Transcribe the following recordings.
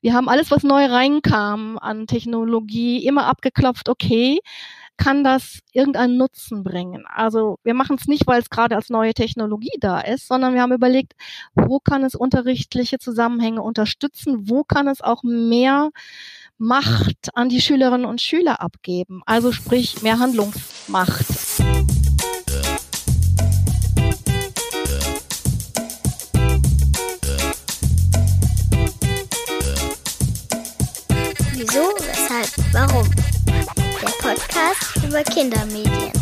Wir haben alles, was neu reinkam an Technologie, immer abgeklopft, okay, kann das irgendeinen Nutzen bringen? Also wir machen es nicht, weil es gerade als neue Technologie da ist, sondern wir haben überlegt, wo kann es unterrichtliche Zusammenhänge unterstützen? Wo kann es auch mehr Macht an die Schülerinnen und Schüler abgeben? Also sprich mehr Handlungsmacht. Wieso, weshalb, warum? Der Podcast über Kindermedien.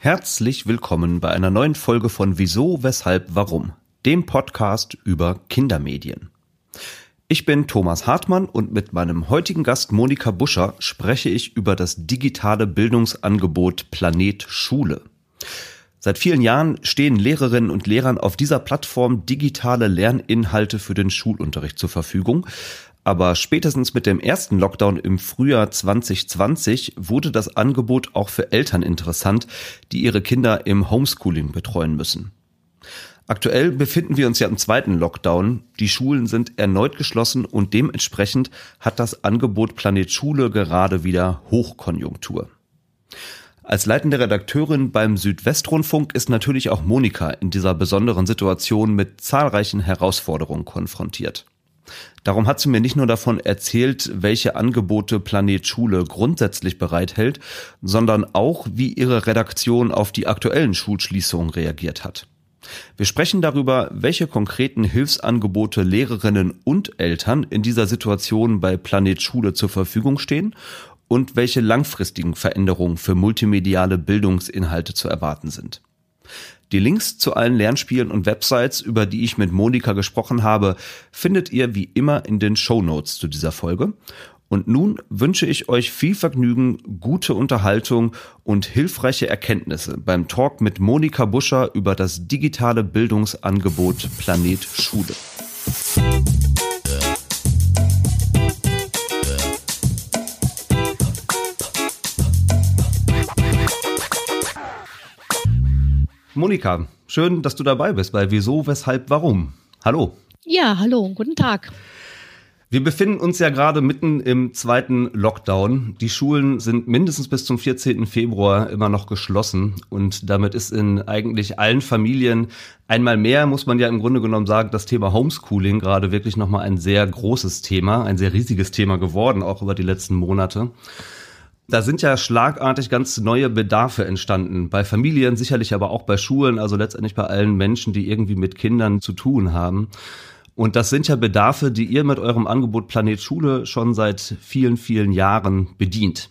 Herzlich willkommen bei einer neuen Folge von Wieso, weshalb, warum? Dem Podcast über Kindermedien. Ich bin Thomas Hartmann und mit meinem heutigen Gast Monika Buscher spreche ich über das digitale Bildungsangebot Planet Schule. Seit vielen Jahren stehen Lehrerinnen und Lehrern auf dieser Plattform digitale Lerninhalte für den Schulunterricht zur Verfügung. Aber spätestens mit dem ersten Lockdown im Frühjahr 2020 wurde das Angebot auch für Eltern interessant, die ihre Kinder im Homeschooling betreuen müssen. Aktuell befinden wir uns ja im zweiten Lockdown. Die Schulen sind erneut geschlossen und dementsprechend hat das Angebot Planet Schule gerade wieder Hochkonjunktur. Als leitende Redakteurin beim Südwestrundfunk ist natürlich auch Monika in dieser besonderen Situation mit zahlreichen Herausforderungen konfrontiert. Darum hat sie mir nicht nur davon erzählt, welche Angebote Planet Schule grundsätzlich bereithält, sondern auch, wie ihre Redaktion auf die aktuellen Schulschließungen reagiert hat. Wir sprechen darüber, welche konkreten Hilfsangebote Lehrerinnen und Eltern in dieser Situation bei Planet Schule zur Verfügung stehen und welche langfristigen Veränderungen für multimediale Bildungsinhalte zu erwarten sind. Die Links zu allen Lernspielen und Websites, über die ich mit Monika gesprochen habe, findet ihr wie immer in den Show Notes zu dieser Folge. Und nun wünsche ich euch viel Vergnügen, gute Unterhaltung und hilfreiche Erkenntnisse beim Talk mit Monika Buscher über das digitale Bildungsangebot Planet Schule. Monika, schön, dass du dabei bist bei Wieso, Weshalb, Warum. Hallo. Ja, hallo, guten Tag. Wir befinden uns ja gerade mitten im zweiten Lockdown. Die Schulen sind mindestens bis zum 14. Februar immer noch geschlossen und damit ist in eigentlich allen Familien einmal mehr, muss man ja im Grunde genommen sagen, das Thema Homeschooling gerade wirklich nochmal ein sehr großes Thema, ein sehr riesiges Thema geworden, auch über die letzten Monate. Da sind ja schlagartig ganz neue Bedarfe entstanden. Bei Familien, sicherlich aber auch bei Schulen, also letztendlich bei allen Menschen, die irgendwie mit Kindern zu tun haben. Und das sind ja Bedarfe, die ihr mit eurem Angebot Planet Schule schon seit vielen, vielen Jahren bedient.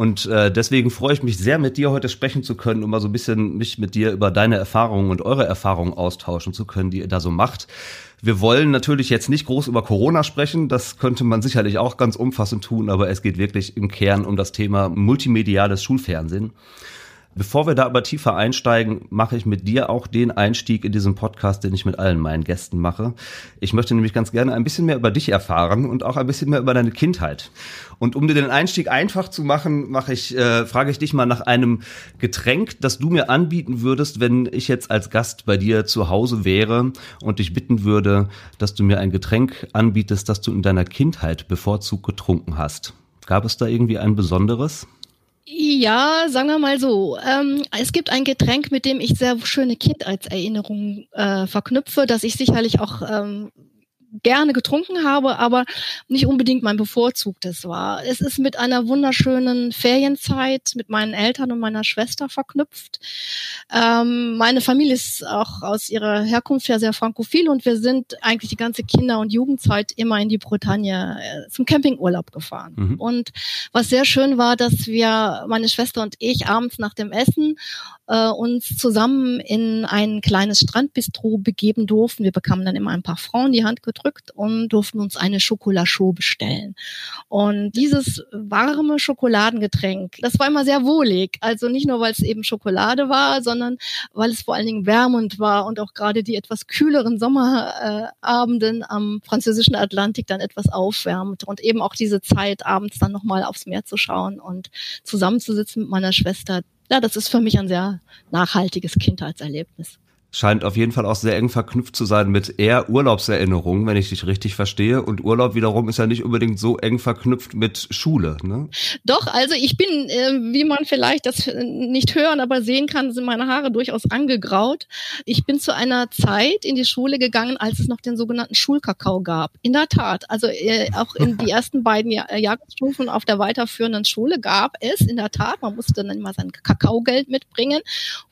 Und äh, deswegen freue ich mich sehr, mit dir heute sprechen zu können, um mal so ein bisschen mich mit dir über deine Erfahrungen und eure Erfahrungen austauschen zu können, die ihr da so macht. Wir wollen natürlich jetzt nicht groß über Corona sprechen, das könnte man sicherlich auch ganz umfassend tun, aber es geht wirklich im Kern um das Thema multimediales Schulfernsehen. Bevor wir da aber tiefer einsteigen, mache ich mit dir auch den Einstieg in diesem Podcast, den ich mit allen meinen Gästen mache. Ich möchte nämlich ganz gerne ein bisschen mehr über dich erfahren und auch ein bisschen mehr über deine Kindheit. Und um dir den Einstieg einfach zu machen, mache ich, äh, frage ich dich mal nach einem Getränk, das du mir anbieten würdest, wenn ich jetzt als Gast bei dir zu Hause wäre und dich bitten würde, dass du mir ein Getränk anbietest, das du in deiner Kindheit bevorzugt getrunken hast. Gab es da irgendwie ein besonderes? Ja, sagen wir mal so. Ähm, es gibt ein Getränk, mit dem ich sehr schöne Kindheitserinnerungen äh, verknüpfe, das ich sicherlich auch ähm, gerne getrunken habe, aber nicht unbedingt mein bevorzugtes war. Es ist mit einer wunderschönen Ferienzeit mit meinen Eltern und meiner Schwester verknüpft. Ähm, meine Familie ist auch aus ihrer Herkunft her sehr frankophil und wir sind eigentlich die ganze Kinder- und Jugendzeit immer in die Bretagne äh, zum Campingurlaub gefahren. Mhm. Und was sehr schön war, dass wir, meine Schwester und ich, abends nach dem Essen äh, uns zusammen in ein kleines Strandbistro begeben durften. Wir bekamen dann immer ein paar Frauen die Hand gedrückt und durften uns eine Schokolachou bestellen. Und dieses warme Schokoladengetränk, das war immer sehr wohlig. Also nicht nur, weil es eben Schokolade war, sondern weil es vor allen Dingen wärmend war und auch gerade die etwas kühleren Sommerabenden am französischen Atlantik dann etwas aufwärmt und eben auch diese Zeit abends dann nochmal aufs Meer zu schauen und zusammenzusitzen mit meiner Schwester ja, das ist für mich ein sehr nachhaltiges Kindheitserlebnis. Scheint auf jeden Fall auch sehr eng verknüpft zu sein mit eher Urlaubserinnerungen, wenn ich dich richtig verstehe. Und Urlaub wiederum ist ja nicht unbedingt so eng verknüpft mit Schule. Ne? Doch, also ich bin, äh, wie man vielleicht das nicht hören, aber sehen kann, sind meine Haare durchaus angegraut. Ich bin zu einer Zeit in die Schule gegangen, als es noch den sogenannten Schulkakao gab. In der Tat, also äh, auch in die ersten beiden Jahr Jahrgangsstufen auf der weiterführenden Schule gab es in der Tat, man musste dann immer sein Kakaogeld mitbringen,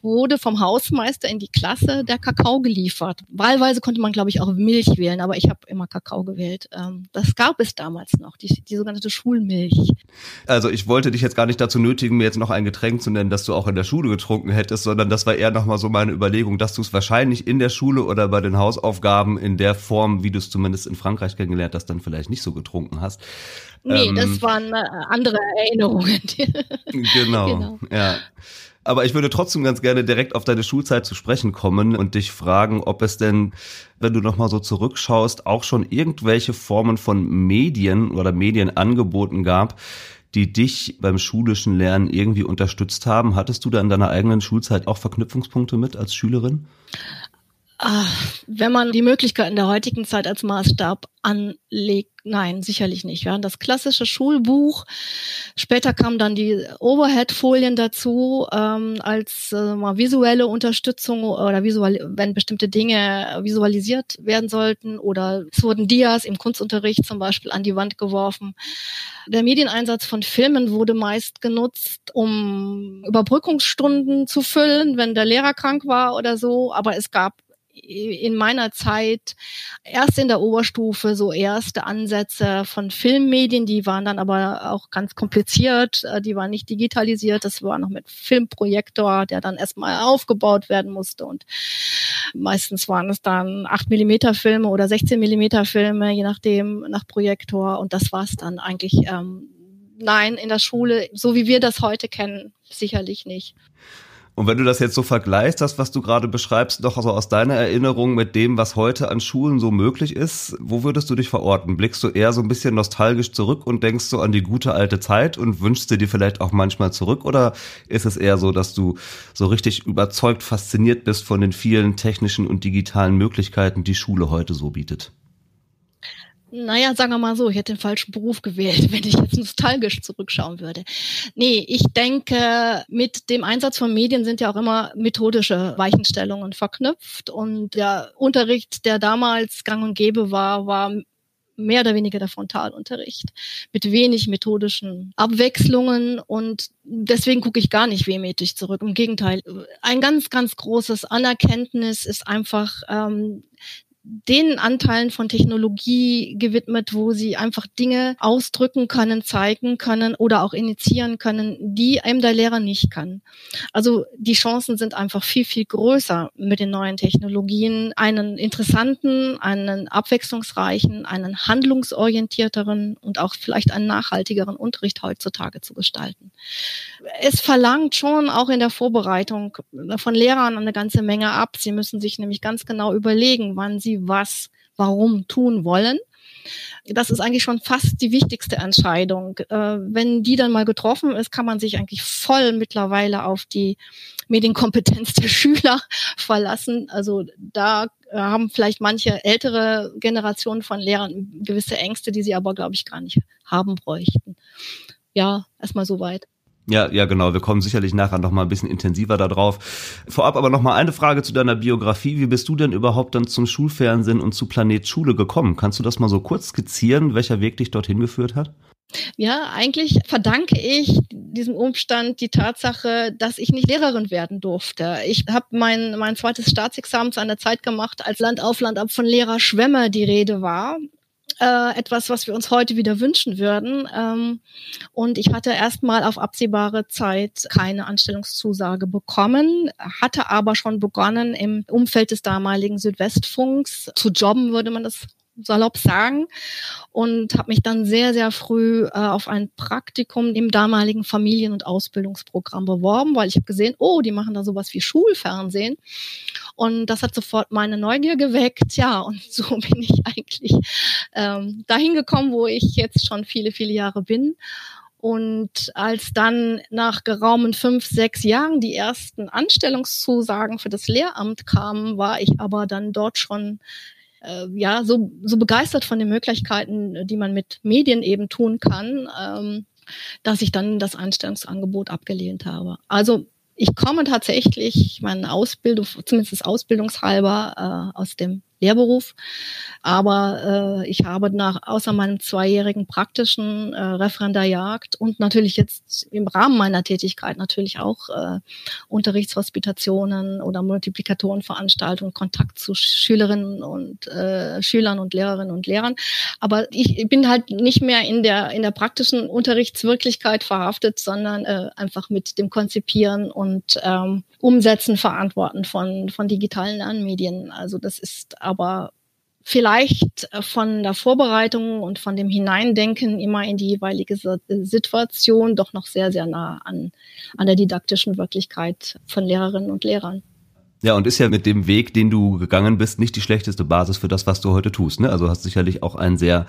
wurde vom Hausmeister in die Klasse Klasse der Kakao geliefert. Wahlweise konnte man, glaube ich, auch Milch wählen, aber ich habe immer Kakao gewählt. Ähm, das gab es damals noch, die, die sogenannte Schulmilch. Also ich wollte dich jetzt gar nicht dazu nötigen, mir jetzt noch ein Getränk zu nennen, das du auch in der Schule getrunken hättest, sondern das war eher nochmal so meine Überlegung, dass du es wahrscheinlich in der Schule oder bei den Hausaufgaben in der Form, wie du es zumindest in Frankreich kennengelernt hast, dann vielleicht nicht so getrunken hast. Nee, ähm, das waren äh, andere Erinnerungen. genau, genau, ja. Aber ich würde trotzdem ganz gerne direkt auf deine Schulzeit zu sprechen kommen und dich fragen, ob es denn, wenn du nochmal so zurückschaust, auch schon irgendwelche Formen von Medien oder Medienangeboten gab, die dich beim schulischen Lernen irgendwie unterstützt haben. Hattest du da in deiner eigenen Schulzeit auch Verknüpfungspunkte mit als Schülerin? Ach, wenn man die Möglichkeit in der heutigen Zeit als Maßstab anlegt, nein, sicherlich nicht. Wir haben das klassische Schulbuch. Später kamen dann die Overhead-Folien dazu ähm, als äh, mal visuelle Unterstützung oder visual, wenn bestimmte Dinge visualisiert werden sollten oder es wurden Dias im Kunstunterricht zum Beispiel an die Wand geworfen. Der Medieneinsatz von Filmen wurde meist genutzt, um Überbrückungsstunden zu füllen, wenn der Lehrer krank war oder so. Aber es gab in meiner Zeit erst in der Oberstufe so erste Ansätze von Filmmedien, die waren dann aber auch ganz kompliziert, äh, die waren nicht digitalisiert, das war noch mit Filmprojektor, der dann erstmal aufgebaut werden musste und meistens waren es dann 8 Millimeter Filme oder 16 Millimeter Filme, je nachdem, nach Projektor und das war es dann eigentlich. Ähm, nein, in der Schule, so wie wir das heute kennen, sicherlich nicht. Und wenn du das jetzt so vergleichst, das, was du gerade beschreibst, doch also aus deiner Erinnerung mit dem, was heute an Schulen so möglich ist, wo würdest du dich verorten? Blickst du eher so ein bisschen nostalgisch zurück und denkst so an die gute alte Zeit und wünschst dir die vielleicht auch manchmal zurück? Oder ist es eher so, dass du so richtig überzeugt, fasziniert bist von den vielen technischen und digitalen Möglichkeiten, die Schule heute so bietet? Naja, sagen wir mal so, ich hätte den falschen Beruf gewählt, wenn ich jetzt nostalgisch zurückschauen würde. Nee, ich denke, mit dem Einsatz von Medien sind ja auch immer methodische Weichenstellungen verknüpft und der Unterricht, der damals gang und gäbe war, war mehr oder weniger der Frontalunterricht mit wenig methodischen Abwechslungen und deswegen gucke ich gar nicht wehmütig zurück. Im Gegenteil, ein ganz, ganz großes Anerkenntnis ist einfach ähm, den Anteilen von Technologie gewidmet, wo sie einfach Dinge ausdrücken können, zeigen können oder auch initiieren können, die einem der Lehrer nicht kann. Also die Chancen sind einfach viel, viel größer mit den neuen Technologien, einen interessanten, einen abwechslungsreichen, einen handlungsorientierteren und auch vielleicht einen nachhaltigeren Unterricht heutzutage zu gestalten. Es verlangt schon auch in der Vorbereitung von Lehrern eine ganze Menge ab. Sie müssen sich nämlich ganz genau überlegen, wann sie was, warum tun wollen. Das ist eigentlich schon fast die wichtigste Entscheidung. Äh, wenn die dann mal getroffen ist, kann man sich eigentlich voll mittlerweile auf die Medienkompetenz der Schüler verlassen. Also da äh, haben vielleicht manche ältere Generationen von Lehrern gewisse Ängste, die sie aber, glaube ich, gar nicht haben bräuchten. Ja, erstmal soweit. Ja, ja, genau. Wir kommen sicherlich nachher noch mal ein bisschen intensiver darauf. Vorab aber noch mal eine Frage zu deiner Biografie. Wie bist du denn überhaupt dann zum Schulfernsehen und zu Planet Schule gekommen? Kannst du das mal so kurz skizzieren, welcher Weg dich dorthin geführt hat? Ja, eigentlich verdanke ich diesem Umstand die Tatsache, dass ich nicht Lehrerin werden durfte. Ich habe mein, mein zweites Staatsexamen zu einer Zeit gemacht, als Land auf Land ab von Lehrer Schwemme die Rede war äh, etwas, was wir uns heute wieder wünschen würden. Ähm, und ich hatte erstmal auf absehbare Zeit keine Anstellungszusage bekommen, hatte aber schon begonnen, im Umfeld des damaligen Südwestfunks zu jobben, würde man das salopp sagen und habe mich dann sehr, sehr früh äh, auf ein Praktikum im damaligen Familien- und Ausbildungsprogramm beworben, weil ich habe gesehen, oh, die machen da sowas wie Schulfernsehen und das hat sofort meine Neugier geweckt. Ja, und so bin ich eigentlich ähm, dahin gekommen, wo ich jetzt schon viele, viele Jahre bin Und als dann nach geraumen fünf, sechs Jahren die ersten Anstellungszusagen für das Lehramt kamen, war ich aber dann dort schon äh, ja so, so begeistert von den Möglichkeiten, die man mit Medien eben tun kann, ähm, dass ich dann das Einstellungsangebot abgelehnt habe. Also ich komme tatsächlich, meine Ausbildung, zumindest ausbildungshalber, äh, aus dem Lehrberuf. Aber äh, ich habe nach außer meinem zweijährigen praktischen äh, Referendariat und natürlich jetzt im Rahmen meiner Tätigkeit natürlich auch äh, Unterrichtshospitationen oder Multiplikatorenveranstaltungen, Kontakt zu Schülerinnen und äh, Schülern und Lehrerinnen und Lehrern. Aber ich bin halt nicht mehr in der in der praktischen Unterrichtswirklichkeit verhaftet, sondern äh, einfach mit dem Konzipieren und ähm, Umsetzen, Verantworten von von digitalen Lernmedien. Also das ist aber vielleicht von der Vorbereitung und von dem Hineindenken immer in die jeweilige Situation doch noch sehr, sehr nah an, an der didaktischen Wirklichkeit von Lehrerinnen und Lehrern. Ja, und ist ja mit dem Weg, den du gegangen bist, nicht die schlechteste Basis für das, was du heute tust. Ne? Also hast sicherlich auch einen sehr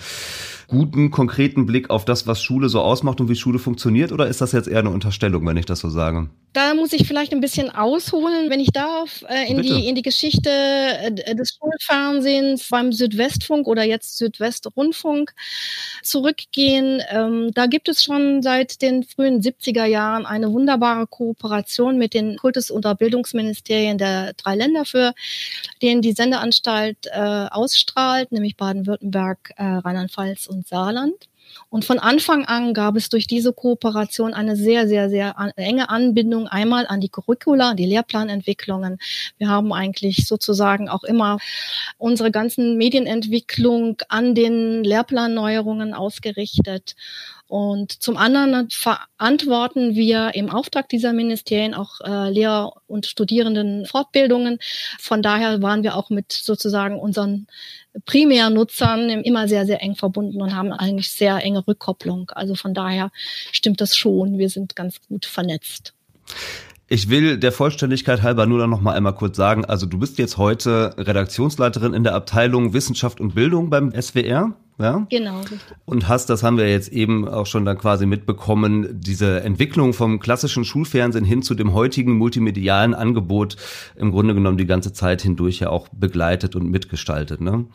guten, konkreten Blick auf das, was Schule so ausmacht und wie Schule funktioniert? Oder ist das jetzt eher eine Unterstellung, wenn ich das so sage? Da muss ich vielleicht ein bisschen ausholen, wenn ich darf, äh, in, die, in die Geschichte äh, des Schulfernsehens beim Südwestfunk oder jetzt Südwestrundfunk zurückgehen. Ähm, da gibt es schon seit den frühen 70er Jahren eine wunderbare Kooperation mit den Kultus- und Bildungsministerien der drei Länder, für den die Sendeanstalt äh, ausstrahlt, nämlich Baden-Württemberg, äh, Rheinland-Pfalz und Saarland. Und von Anfang an gab es durch diese Kooperation eine sehr, sehr, sehr enge Anbindung einmal an die Curricula, die Lehrplanentwicklungen. Wir haben eigentlich sozusagen auch immer unsere ganzen Medienentwicklung an den Lehrplanneuerungen ausgerichtet. Und zum anderen verantworten wir im Auftrag dieser Ministerien auch äh, Lehr- und Studierendenfortbildungen. Von daher waren wir auch mit sozusagen unseren Primärnutzern immer sehr, sehr eng verbunden und haben eigentlich sehr enge Rückkopplung. Also von daher stimmt das schon. Wir sind ganz gut vernetzt. Ich will der Vollständigkeit halber nur noch mal einmal kurz sagen, also du bist jetzt heute Redaktionsleiterin in der Abteilung Wissenschaft und Bildung beim SWR ja? Genau, richtig. Und hast, das haben wir jetzt eben auch schon dann quasi mitbekommen, diese Entwicklung vom klassischen Schulfernsehen hin zu dem heutigen multimedialen Angebot im Grunde genommen die ganze Zeit hindurch ja auch begleitet und mitgestaltet. Ne?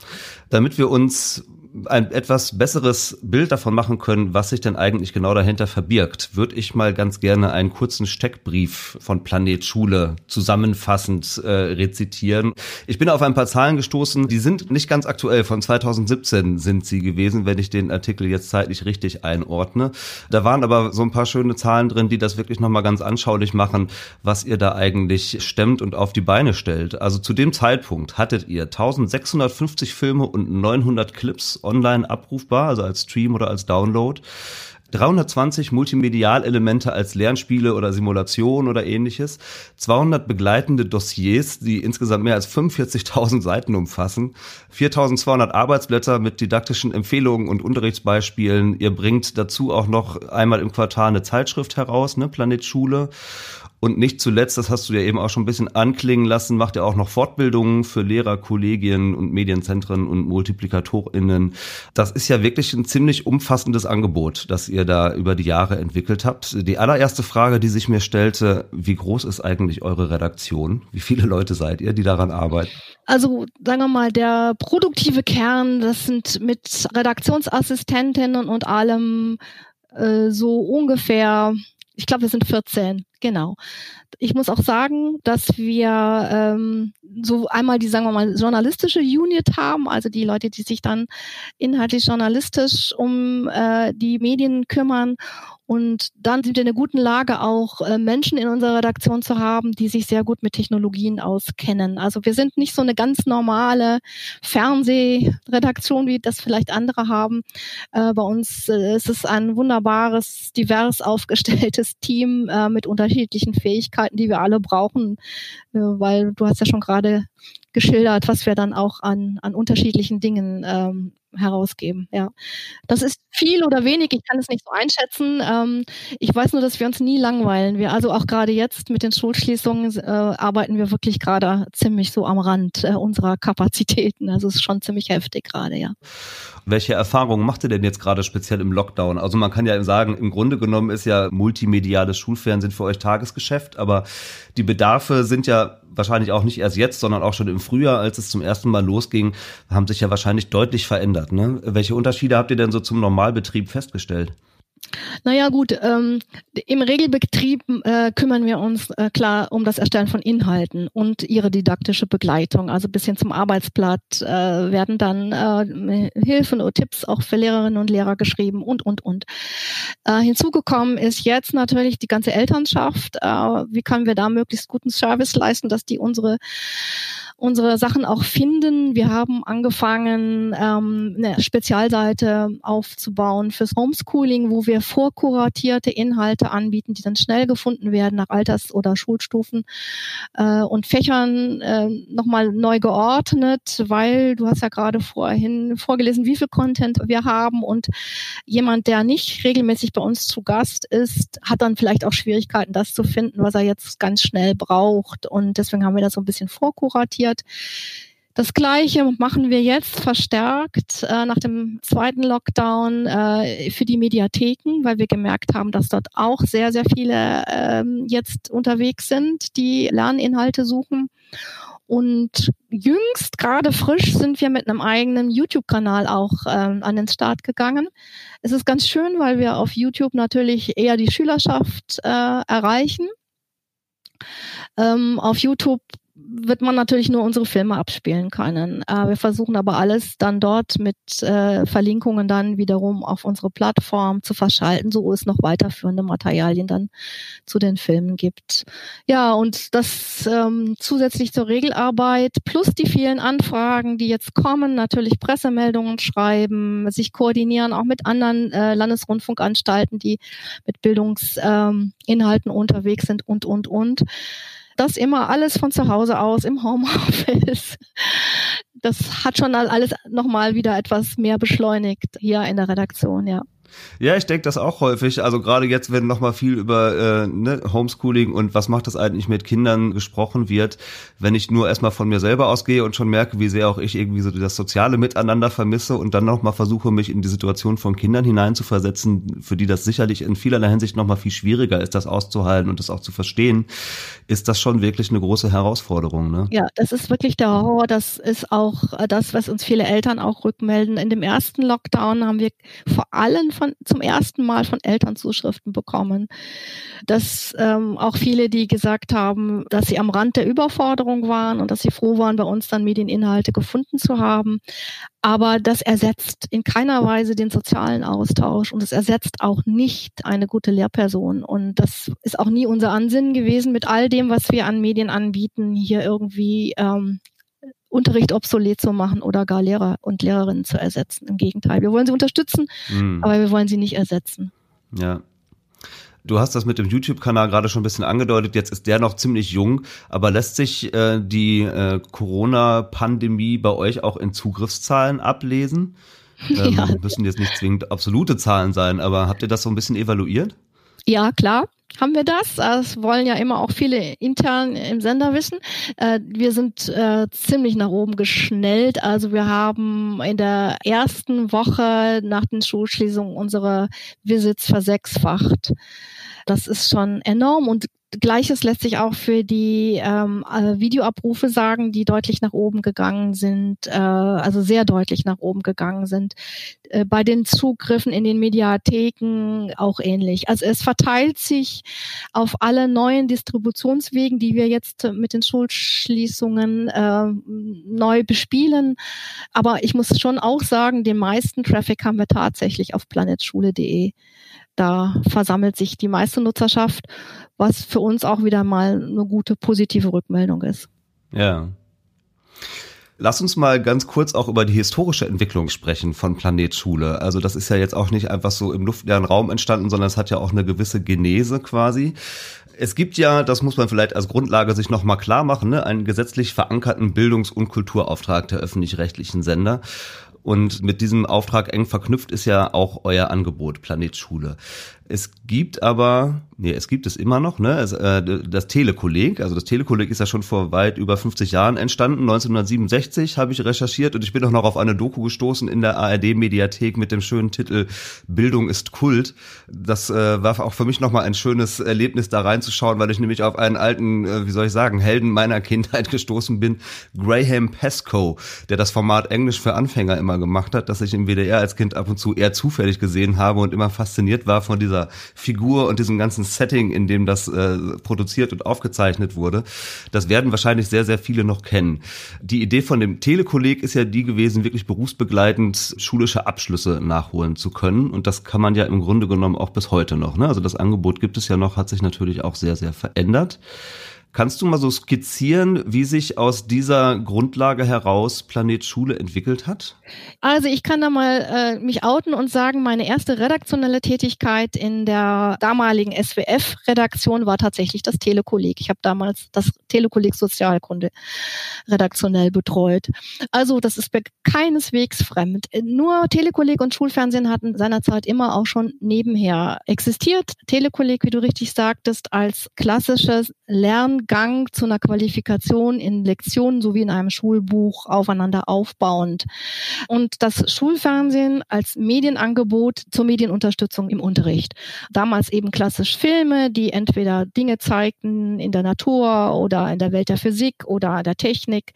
Damit wir uns ein etwas besseres Bild davon machen können, was sich denn eigentlich genau dahinter verbirgt, würde ich mal ganz gerne einen kurzen Steckbrief von Planet Schule zusammenfassend äh, rezitieren. Ich bin auf ein paar Zahlen gestoßen, die sind nicht ganz aktuell, von 2017 sind sie gewesen, wenn ich den Artikel jetzt zeitlich richtig einordne. Da waren aber so ein paar schöne Zahlen drin, die das wirklich nochmal ganz anschaulich machen, was ihr da eigentlich stemmt und auf die Beine stellt. Also zu dem Zeitpunkt hattet ihr 1650 Filme und 900 Clips online abrufbar, also als Stream oder als Download. 320 Multimedialelemente als Lernspiele oder Simulation oder ähnliches, 200 begleitende Dossiers, die insgesamt mehr als 45.000 Seiten umfassen, 4.200 Arbeitsblätter mit didaktischen Empfehlungen und Unterrichtsbeispielen. Ihr bringt dazu auch noch einmal im Quartal eine Zeitschrift heraus, ne, Planet Schule und nicht zuletzt, das hast du ja eben auch schon ein bisschen anklingen lassen, macht ihr auch noch Fortbildungen für Lehrer, Kollegien und Medienzentren und MultiplikatorInnen. Das ist ja wirklich ein ziemlich umfassendes Angebot, das ihr da über die Jahre entwickelt habt. Die allererste Frage, die sich mir stellte, wie groß ist eigentlich eure Redaktion? Wie viele Leute seid ihr, die daran arbeiten? Also sagen wir mal, der produktive Kern, das sind mit Redaktionsassistentinnen und allem äh, so ungefähr ich glaube, wir sind 14, genau. Ich muss auch sagen, dass wir ähm, so einmal die, sagen wir mal, journalistische Unit haben, also die Leute, die sich dann inhaltlich journalistisch um äh, die Medien kümmern und dann sind wir in einer guten Lage, auch äh, Menschen in unserer Redaktion zu haben, die sich sehr gut mit Technologien auskennen. Also wir sind nicht so eine ganz normale Fernsehredaktion, wie das vielleicht andere haben. Äh, bei uns äh, ist es ein wunderbares, divers aufgestelltes Team mit unterschiedlichen Fähigkeiten, die wir alle brauchen, weil du hast ja schon gerade geschildert, was wir dann auch an, an unterschiedlichen Dingen ähm, herausgeben. Ja, das ist viel oder wenig. Ich kann es nicht so einschätzen. Ähm, ich weiß nur, dass wir uns nie langweilen. Wir also auch gerade jetzt mit den Schulschließungen äh, arbeiten wir wirklich gerade ziemlich so am Rand äh, unserer Kapazitäten. Also es ist schon ziemlich heftig gerade, ja. Welche Erfahrungen macht ihr denn jetzt gerade speziell im Lockdown? Also man kann ja sagen, im Grunde genommen ist ja multimediales Schulfernsehen für euch Tagesgeschäft, aber die Bedarfe sind ja wahrscheinlich auch nicht erst jetzt, sondern auch schon im Frühjahr, als es zum ersten Mal losging, haben sich ja wahrscheinlich deutlich verändert. Ne? Welche Unterschiede habt ihr denn so zum Normalbetrieb festgestellt? Naja gut, ähm, im Regelbetrieb äh, kümmern wir uns äh, klar um das Erstellen von Inhalten und ihre didaktische Begleitung. Also bis hin zum Arbeitsblatt äh, werden dann äh, Hilfen oder Tipps auch für Lehrerinnen und Lehrer geschrieben und, und, und. Äh, hinzugekommen ist jetzt natürlich die ganze Elternschaft. Äh, wie können wir da möglichst guten Service leisten, dass die unsere unsere Sachen auch finden. Wir haben angefangen, ähm, eine Spezialseite aufzubauen fürs Homeschooling, wo wir vorkuratierte Inhalte anbieten, die dann schnell gefunden werden nach Alters- oder Schulstufen äh, und Fächern äh, nochmal neu geordnet, weil du hast ja gerade vorhin vorgelesen, wie viel Content wir haben und jemand, der nicht regelmäßig bei uns zu Gast ist, hat dann vielleicht auch Schwierigkeiten, das zu finden, was er jetzt ganz schnell braucht. Und deswegen haben wir das so ein bisschen vorkuratiert passiert. Das Gleiche machen wir jetzt verstärkt äh, nach dem zweiten Lockdown äh, für die Mediatheken, weil wir gemerkt haben, dass dort auch sehr, sehr viele äh, jetzt unterwegs sind, die Lerninhalte suchen. Und jüngst, gerade frisch, sind wir mit einem eigenen YouTube-Kanal auch ähm, an den Start gegangen. Es ist ganz schön, weil wir auf YouTube natürlich eher die Schülerschaft äh, erreichen. Ähm, auf YouTube wird man natürlich nur unsere Filme abspielen können. Äh, wir versuchen aber alles dann dort mit äh, Verlinkungen dann wiederum auf unsere Plattform zu verschalten, so es noch weiterführende Materialien dann zu den Filmen gibt. Ja, und das ähm, zusätzlich zur Regelarbeit plus die vielen Anfragen, die jetzt kommen, natürlich Pressemeldungen schreiben, sich koordinieren auch mit anderen äh, Landesrundfunkanstalten, die mit Bildungsinhalten ähm, unterwegs sind und, und, und. Das immer alles von zu Hause aus im Homeoffice. Das hat schon alles nochmal wieder etwas mehr beschleunigt hier in der Redaktion, ja. Ja, ich denke das auch häufig. Also gerade jetzt, wenn nochmal viel über äh, ne, Homeschooling und was macht das eigentlich mit Kindern gesprochen wird, wenn ich nur erstmal von mir selber ausgehe und schon merke, wie sehr auch ich irgendwie so das soziale Miteinander vermisse und dann nochmal versuche, mich in die Situation von Kindern hineinzuversetzen, für die das sicherlich in vielerlei Hinsicht nochmal viel schwieriger ist, das auszuhalten und das auch zu verstehen, ist das schon wirklich eine große Herausforderung. Ne? Ja, das ist wirklich der Horror. Das ist auch das, was uns viele Eltern auch rückmelden. In dem ersten Lockdown haben wir vor allem von zum ersten Mal von Eltern Zuschriften bekommen. Dass ähm, auch viele, die gesagt haben, dass sie am Rand der Überforderung waren und dass sie froh waren, bei uns dann Medieninhalte gefunden zu haben. Aber das ersetzt in keiner Weise den sozialen Austausch und es ersetzt auch nicht eine gute Lehrperson. Und das ist auch nie unser Ansinnen gewesen, mit all dem, was wir an Medien anbieten, hier irgendwie ähm, Unterricht obsolet zu machen oder gar Lehrer und Lehrerinnen zu ersetzen. Im Gegenteil, wir wollen sie unterstützen, mhm. aber wir wollen sie nicht ersetzen. Ja. Du hast das mit dem YouTube-Kanal gerade schon ein bisschen angedeutet. Jetzt ist der noch ziemlich jung, aber lässt sich äh, die äh, Corona-Pandemie bei euch auch in Zugriffszahlen ablesen? Ähm, ja. Müssen jetzt nicht zwingend absolute Zahlen sein, aber habt ihr das so ein bisschen evaluiert? Ja, klar haben wir das. Das wollen ja immer auch viele intern im Sender wissen. Äh, wir sind äh, ziemlich nach oben geschnellt. Also wir haben in der ersten Woche nach den Schulschließungen unsere Visits versechsfacht. Das ist schon enorm und Gleiches lässt sich auch für die ähm, äh, Videoabrufe sagen, die deutlich nach oben gegangen sind, äh, also sehr deutlich nach oben gegangen sind. Äh, bei den Zugriffen in den Mediatheken auch ähnlich. Also es verteilt sich auf alle neuen Distributionswegen, die wir jetzt mit den Schulschließungen äh, neu bespielen. Aber ich muss schon auch sagen, den meisten Traffic haben wir tatsächlich auf planetschule.de. Da versammelt sich die meiste Nutzerschaft, was für uns auch wieder mal eine gute positive Rückmeldung ist. Ja. Lass uns mal ganz kurz auch über die historische Entwicklung sprechen von Planet Schule. Also das ist ja jetzt auch nicht einfach so im luftleeren Raum entstanden, sondern es hat ja auch eine gewisse Genese quasi. Es gibt ja, das muss man vielleicht als Grundlage sich nochmal klar machen, ne, einen gesetzlich verankerten Bildungs- und Kulturauftrag der öffentlich-rechtlichen Sender. Und mit diesem Auftrag eng verknüpft ist ja auch euer Angebot Planet Schule. Es gibt aber, nee, es gibt es immer noch, ne, also, äh, das Telekolleg. Also das Telekolleg ist ja schon vor weit über 50 Jahren entstanden. 1967 habe ich recherchiert und ich bin auch noch auf eine Doku gestoßen in der ARD-Mediathek mit dem schönen Titel Bildung ist Kult. Das äh, war auch für mich nochmal ein schönes Erlebnis, da reinzuschauen, weil ich nämlich auf einen alten, äh, wie soll ich sagen, Helden meiner Kindheit gestoßen bin, Graham Pesco, der das Format Englisch für Anfänger immer gemacht hat, das ich im WDR als Kind ab und zu eher zufällig gesehen habe und immer fasziniert war von dieser Figur und diesem ganzen Setting, in dem das äh, produziert und aufgezeichnet wurde. Das werden wahrscheinlich sehr, sehr viele noch kennen. Die Idee von dem Telekolleg ist ja die gewesen, wirklich berufsbegleitend schulische Abschlüsse nachholen zu können. Und das kann man ja im Grunde genommen auch bis heute noch. Ne? Also das Angebot gibt es ja noch, hat sich natürlich auch sehr, sehr verändert. Kannst du mal so skizzieren, wie sich aus dieser Grundlage heraus Planet Schule entwickelt hat? Also ich kann da mal äh, mich outen und sagen, meine erste redaktionelle Tätigkeit in der damaligen SWF-Redaktion war tatsächlich das Telekolleg. Ich habe damals das Telekolleg Sozialkunde redaktionell betreut. Also das ist keineswegs fremd. Nur Telekolleg und Schulfernsehen hatten seinerzeit immer auch schon nebenher existiert. Telekolleg, wie du richtig sagtest, als klassisches Lern Gang zu einer Qualifikation in Lektionen sowie in einem Schulbuch aufeinander aufbauend. Und das Schulfernsehen als Medienangebot zur Medienunterstützung im Unterricht. Damals eben klassisch Filme, die entweder Dinge zeigten in der Natur oder in der Welt der Physik oder der Technik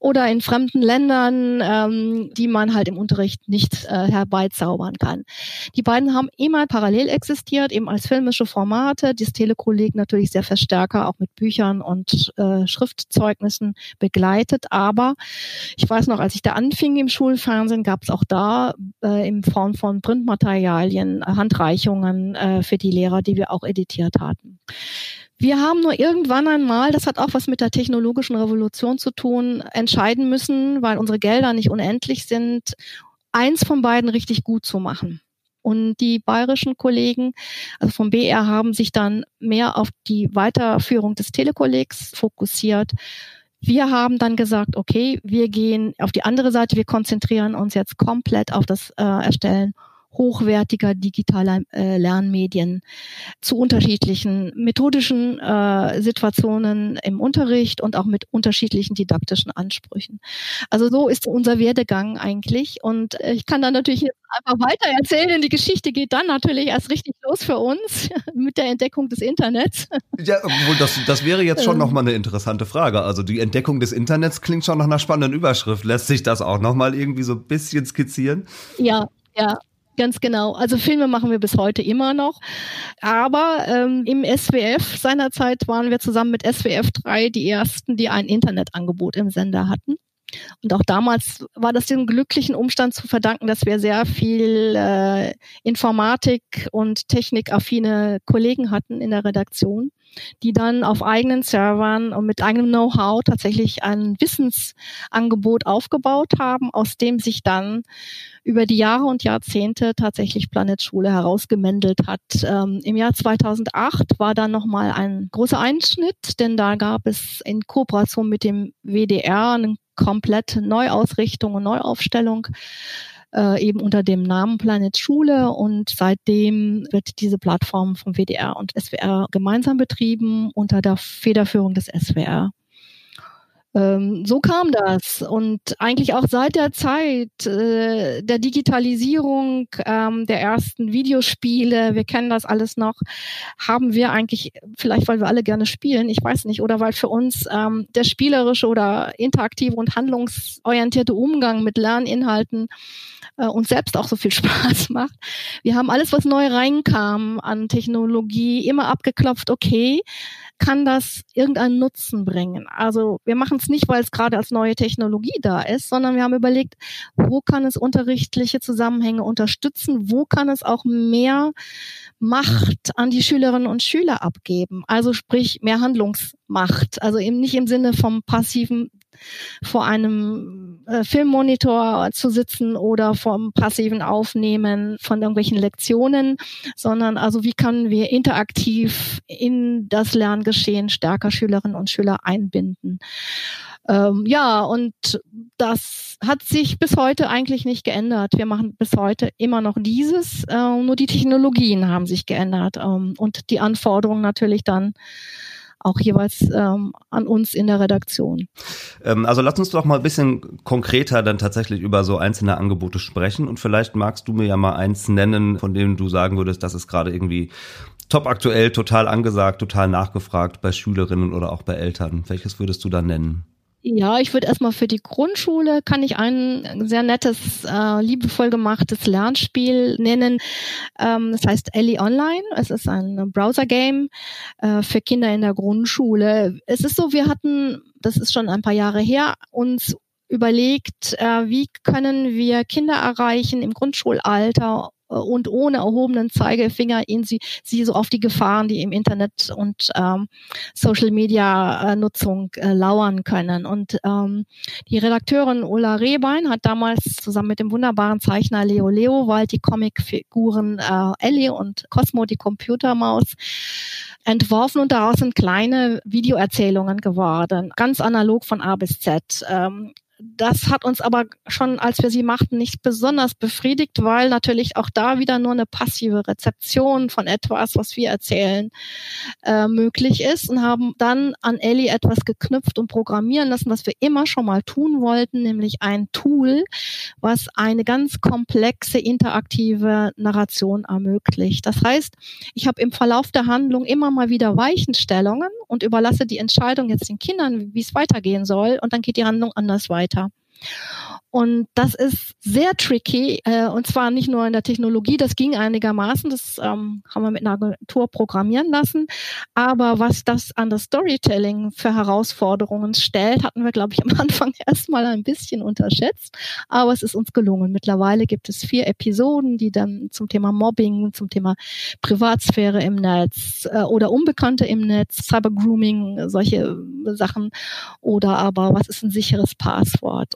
oder in fremden Ländern, ähm, die man halt im Unterricht nicht äh, herbeizaubern kann. Die beiden haben immer parallel existiert, eben als filmische Formate. Das Telekolleg natürlich sehr verstärker, auch mit Büchern und äh, Schriftzeugnissen begleitet. Aber ich weiß noch, als ich da anfing im Schulfernsehen, gab es auch da äh, in Form von Printmaterialien, Handreichungen äh, für die Lehrer, die wir auch editiert hatten. Wir haben nur irgendwann einmal, das hat auch was mit der technologischen Revolution zu tun, entscheiden müssen, weil unsere Gelder nicht unendlich sind, eins von beiden richtig gut zu machen. Und die bayerischen Kollegen, also vom BR, haben sich dann mehr auf die Weiterführung des Telekollegs fokussiert. Wir haben dann gesagt, okay, wir gehen auf die andere Seite, wir konzentrieren uns jetzt komplett auf das äh, Erstellen hochwertiger digitaler äh, Lernmedien zu unterschiedlichen methodischen äh, Situationen im Unterricht und auch mit unterschiedlichen didaktischen Ansprüchen. Also so ist unser Werdegang eigentlich und äh, ich kann dann natürlich jetzt einfach weiter erzählen. Die Geschichte geht dann natürlich erst richtig los für uns mit der Entdeckung des Internets. Ja, obwohl das, das wäre jetzt schon ähm. nochmal eine interessante Frage. Also die Entdeckung des Internets klingt schon nach einer spannenden Überschrift. Lässt sich das auch nochmal irgendwie so ein bisschen skizzieren? Ja, ja, Ganz genau. Also Filme machen wir bis heute immer noch. Aber ähm, im SWF seinerzeit waren wir zusammen mit SWF 3 die ersten, die ein Internetangebot im Sender hatten. Und auch damals war das dem glücklichen Umstand zu verdanken, dass wir sehr viel äh, Informatik und technikaffine Kollegen hatten in der Redaktion, die dann auf eigenen Servern und mit eigenem Know-how tatsächlich ein Wissensangebot aufgebaut haben, aus dem sich dann über die Jahre und Jahrzehnte tatsächlich Planet Schule herausgemändelt hat. Ähm, Im Jahr 2008 war dann nochmal ein großer Einschnitt, denn da gab es in Kooperation mit dem WDR einen komplette Neuausrichtung und Neuaufstellung äh, eben unter dem Namen Planet Schule und seitdem wird diese Plattform vom WDR und SWR gemeinsam betrieben unter der Federführung des SWR. Ähm, so kam das. Und eigentlich auch seit der Zeit äh, der Digitalisierung ähm, der ersten Videospiele, wir kennen das alles noch, haben wir eigentlich, vielleicht weil wir alle gerne spielen, ich weiß nicht, oder weil für uns ähm, der spielerische oder interaktive und handlungsorientierte Umgang mit Lerninhalten äh, uns selbst auch so viel Spaß macht. Wir haben alles, was neu reinkam an Technologie, immer abgeklopft, okay, kann das irgendeinen Nutzen bringen? Also wir machen es nicht, weil es gerade als neue Technologie da ist, sondern wir haben überlegt, wo kann es unterrichtliche Zusammenhänge unterstützen? Wo kann es auch mehr Macht an die Schülerinnen und Schüler abgeben? Also sprich mehr Handlungsmacht. Also eben nicht im Sinne vom passiven vor einem äh, Filmmonitor zu sitzen oder vom passiven Aufnehmen von irgendwelchen Lektionen, sondern also wie können wir interaktiv in das Lerngeschehen stärker Schülerinnen und Schüler einbinden. Ähm, ja, und das hat sich bis heute eigentlich nicht geändert. Wir machen bis heute immer noch dieses, äh, nur die Technologien haben sich geändert ähm, und die Anforderungen natürlich dann auch jeweils ähm, an uns in der Redaktion. Ähm, also lass uns doch mal ein bisschen konkreter dann tatsächlich über so einzelne Angebote sprechen und vielleicht magst du mir ja mal eins nennen, von dem du sagen würdest, das ist gerade irgendwie top aktuell, total angesagt, total nachgefragt bei Schülerinnen oder auch bei Eltern. Welches würdest du da nennen? Ja, ich würde erstmal für die Grundschule kann ich ein sehr nettes, äh, liebevoll gemachtes Lernspiel nennen. Ähm, das heißt Ellie Online. Es ist ein Browser-Game äh, für Kinder in der Grundschule. Es ist so, wir hatten, das ist schon ein paar Jahre her, uns überlegt, äh, wie können wir Kinder erreichen im Grundschulalter, und ohne erhobenen Zeigefinger ihnen sie, sie so auf die Gefahren, die im Internet und ähm, Social Media äh, Nutzung äh, lauern können. Und ähm, die Redakteurin Ulla Rehbein hat damals zusammen mit dem wunderbaren Zeichner Leo Leowald die Comicfiguren äh, Ellie und Cosmo, die Computermaus, entworfen und daraus sind kleine Videoerzählungen geworden, ganz analog von A bis Z. Ähm, das hat uns aber schon, als wir sie machten, nicht besonders befriedigt, weil natürlich auch da wieder nur eine passive Rezeption von etwas, was wir erzählen, äh, möglich ist und haben dann an Ellie etwas geknüpft und programmieren lassen, was wir immer schon mal tun wollten, nämlich ein Tool, was eine ganz komplexe interaktive Narration ermöglicht. Das heißt, ich habe im Verlauf der Handlung immer mal wieder Weichenstellungen und überlasse die Entscheidung jetzt den Kindern, wie es weitergehen soll und dann geht die Handlung anders weiter weiter. Und das ist sehr tricky, äh, und zwar nicht nur in der Technologie, das ging einigermaßen, das ähm, haben wir mit einer Agentur programmieren lassen, aber was das an das Storytelling für Herausforderungen stellt, hatten wir, glaube ich, am Anfang erstmal ein bisschen unterschätzt, aber es ist uns gelungen. Mittlerweile gibt es vier Episoden, die dann zum Thema Mobbing, zum Thema Privatsphäre im Netz äh, oder Unbekannte im Netz, Cybergrooming, solche Sachen oder aber was ist ein sicheres Passwort.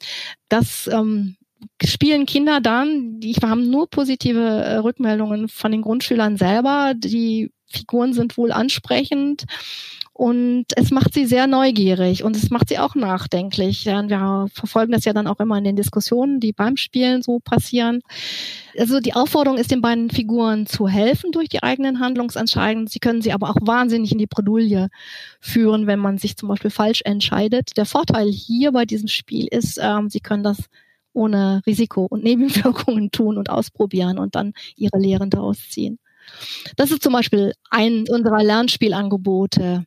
Das ähm, spielen Kinder dann, die haben nur positive äh, Rückmeldungen von den Grundschülern selber. Die Figuren sind wohl ansprechend und es macht sie sehr neugierig und es macht sie auch nachdenklich. Ja, wir verfolgen das ja dann auch immer in den Diskussionen, die beim Spielen so passieren. Also die Aufforderung ist den beiden Figuren zu helfen durch die eigenen Handlungsentscheidungen. Sie können sie aber auch wahnsinnig in die Bredouille führen, wenn man sich zum Beispiel falsch entscheidet. Der Vorteil hier bei diesem Spiel ist, ähm, sie können das ohne Risiko und Nebenwirkungen tun und ausprobieren und dann ihre Lehren daraus ziehen. Das ist zum Beispiel ein unserer Lernspielangebote.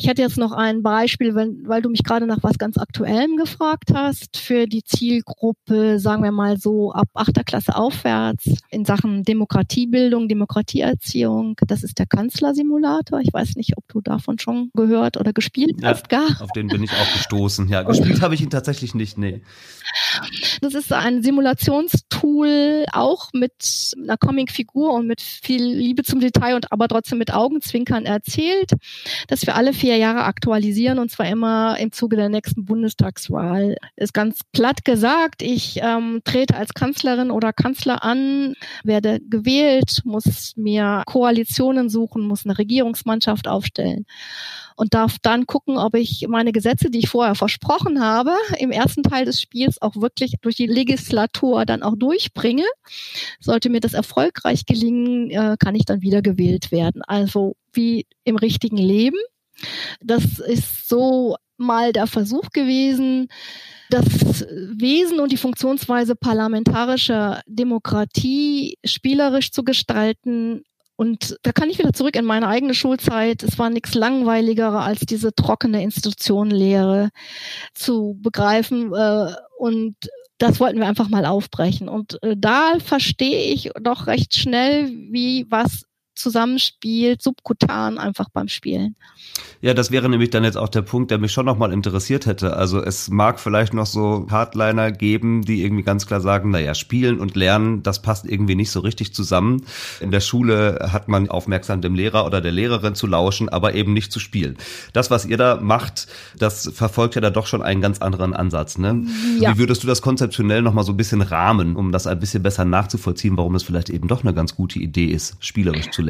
Ich hätte jetzt noch ein Beispiel, wenn, weil du mich gerade nach was ganz Aktuellem gefragt hast, für die Zielgruppe, sagen wir mal so ab achter Klasse aufwärts in Sachen Demokratiebildung, Demokratieerziehung. Das ist der Kanzlersimulator. Ich weiß nicht, ob du davon schon gehört oder gespielt ja, hast gar. Auf den bin ich auch gestoßen. Ja, gespielt habe ich ihn tatsächlich nicht, nee. Das ist ein Simulationstool, auch mit einer Comicfigur und mit viel Liebe zum Detail und aber trotzdem mit Augenzwinkern erzählt, dass wir alle vier Jahre aktualisieren und zwar immer im Zuge der nächsten Bundestagswahl. Ist ganz platt gesagt, ich ähm, trete als Kanzlerin oder Kanzler an, werde gewählt, muss mir Koalitionen suchen, muss eine Regierungsmannschaft aufstellen und darf dann gucken, ob ich meine Gesetze, die ich vorher versprochen habe, im ersten Teil des Spiels auch wirklich durch die Legislatur dann auch durchbringe. Sollte mir das erfolgreich gelingen, äh, kann ich dann wieder gewählt werden. Also wie im richtigen Leben. Das ist so mal der Versuch gewesen, das Wesen und die Funktionsweise parlamentarischer Demokratie spielerisch zu gestalten, und da kann ich wieder zurück in meine eigene Schulzeit. Es war nichts langweiligerer als diese trockene Institutionenlehre zu begreifen. Äh, und das wollten wir einfach mal aufbrechen. Und äh, da verstehe ich doch recht schnell, wie was zusammenspielt, subkutan einfach beim Spielen. Ja, das wäre nämlich dann jetzt auch der Punkt, der mich schon nochmal interessiert hätte. Also es mag vielleicht noch so Hardliner geben, die irgendwie ganz klar sagen, naja, spielen und lernen, das passt irgendwie nicht so richtig zusammen. In der Schule hat man aufmerksam dem Lehrer oder der Lehrerin zu lauschen, aber eben nicht zu spielen. Das, was ihr da macht, das verfolgt ja da doch schon einen ganz anderen Ansatz. Ne? Ja. Wie würdest du das konzeptionell nochmal so ein bisschen rahmen, um das ein bisschen besser nachzuvollziehen, warum es vielleicht eben doch eine ganz gute Idee ist, spielerisch zu lernen?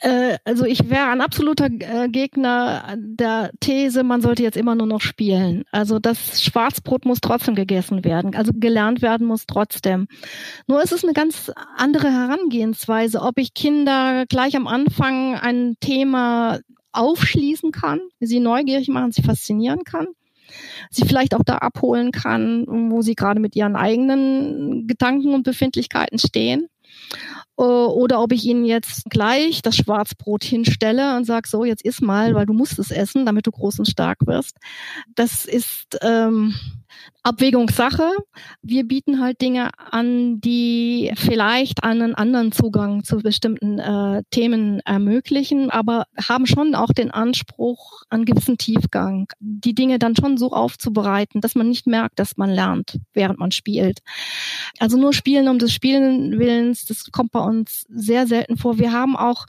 Äh, also ich wäre ein absoluter äh, Gegner der These, man sollte jetzt immer nur noch spielen. Also das Schwarzbrot muss trotzdem gegessen werden, also gelernt werden muss trotzdem. Nur ist es eine ganz andere Herangehensweise, ob ich Kinder gleich am Anfang ein Thema aufschließen kann, sie neugierig machen, sie faszinieren kann sie vielleicht auch da abholen kann, wo sie gerade mit ihren eigenen Gedanken und Befindlichkeiten stehen oder ob ich ihnen jetzt gleich das Schwarzbrot hinstelle und sage, so, jetzt iss mal, weil du musst es essen, damit du groß und stark wirst. Das ist ähm, Abwägungssache. Wir bieten halt Dinge an, die vielleicht einen anderen Zugang zu bestimmten äh, Themen ermöglichen, aber haben schon auch den Anspruch an gewissen Tiefgang, die Dinge dann schon so aufzubereiten, dass man nicht merkt, dass man lernt, während man spielt. Also nur Spielen um des Spielen Willens, das kommt bei uns sehr selten vor. Wir haben auch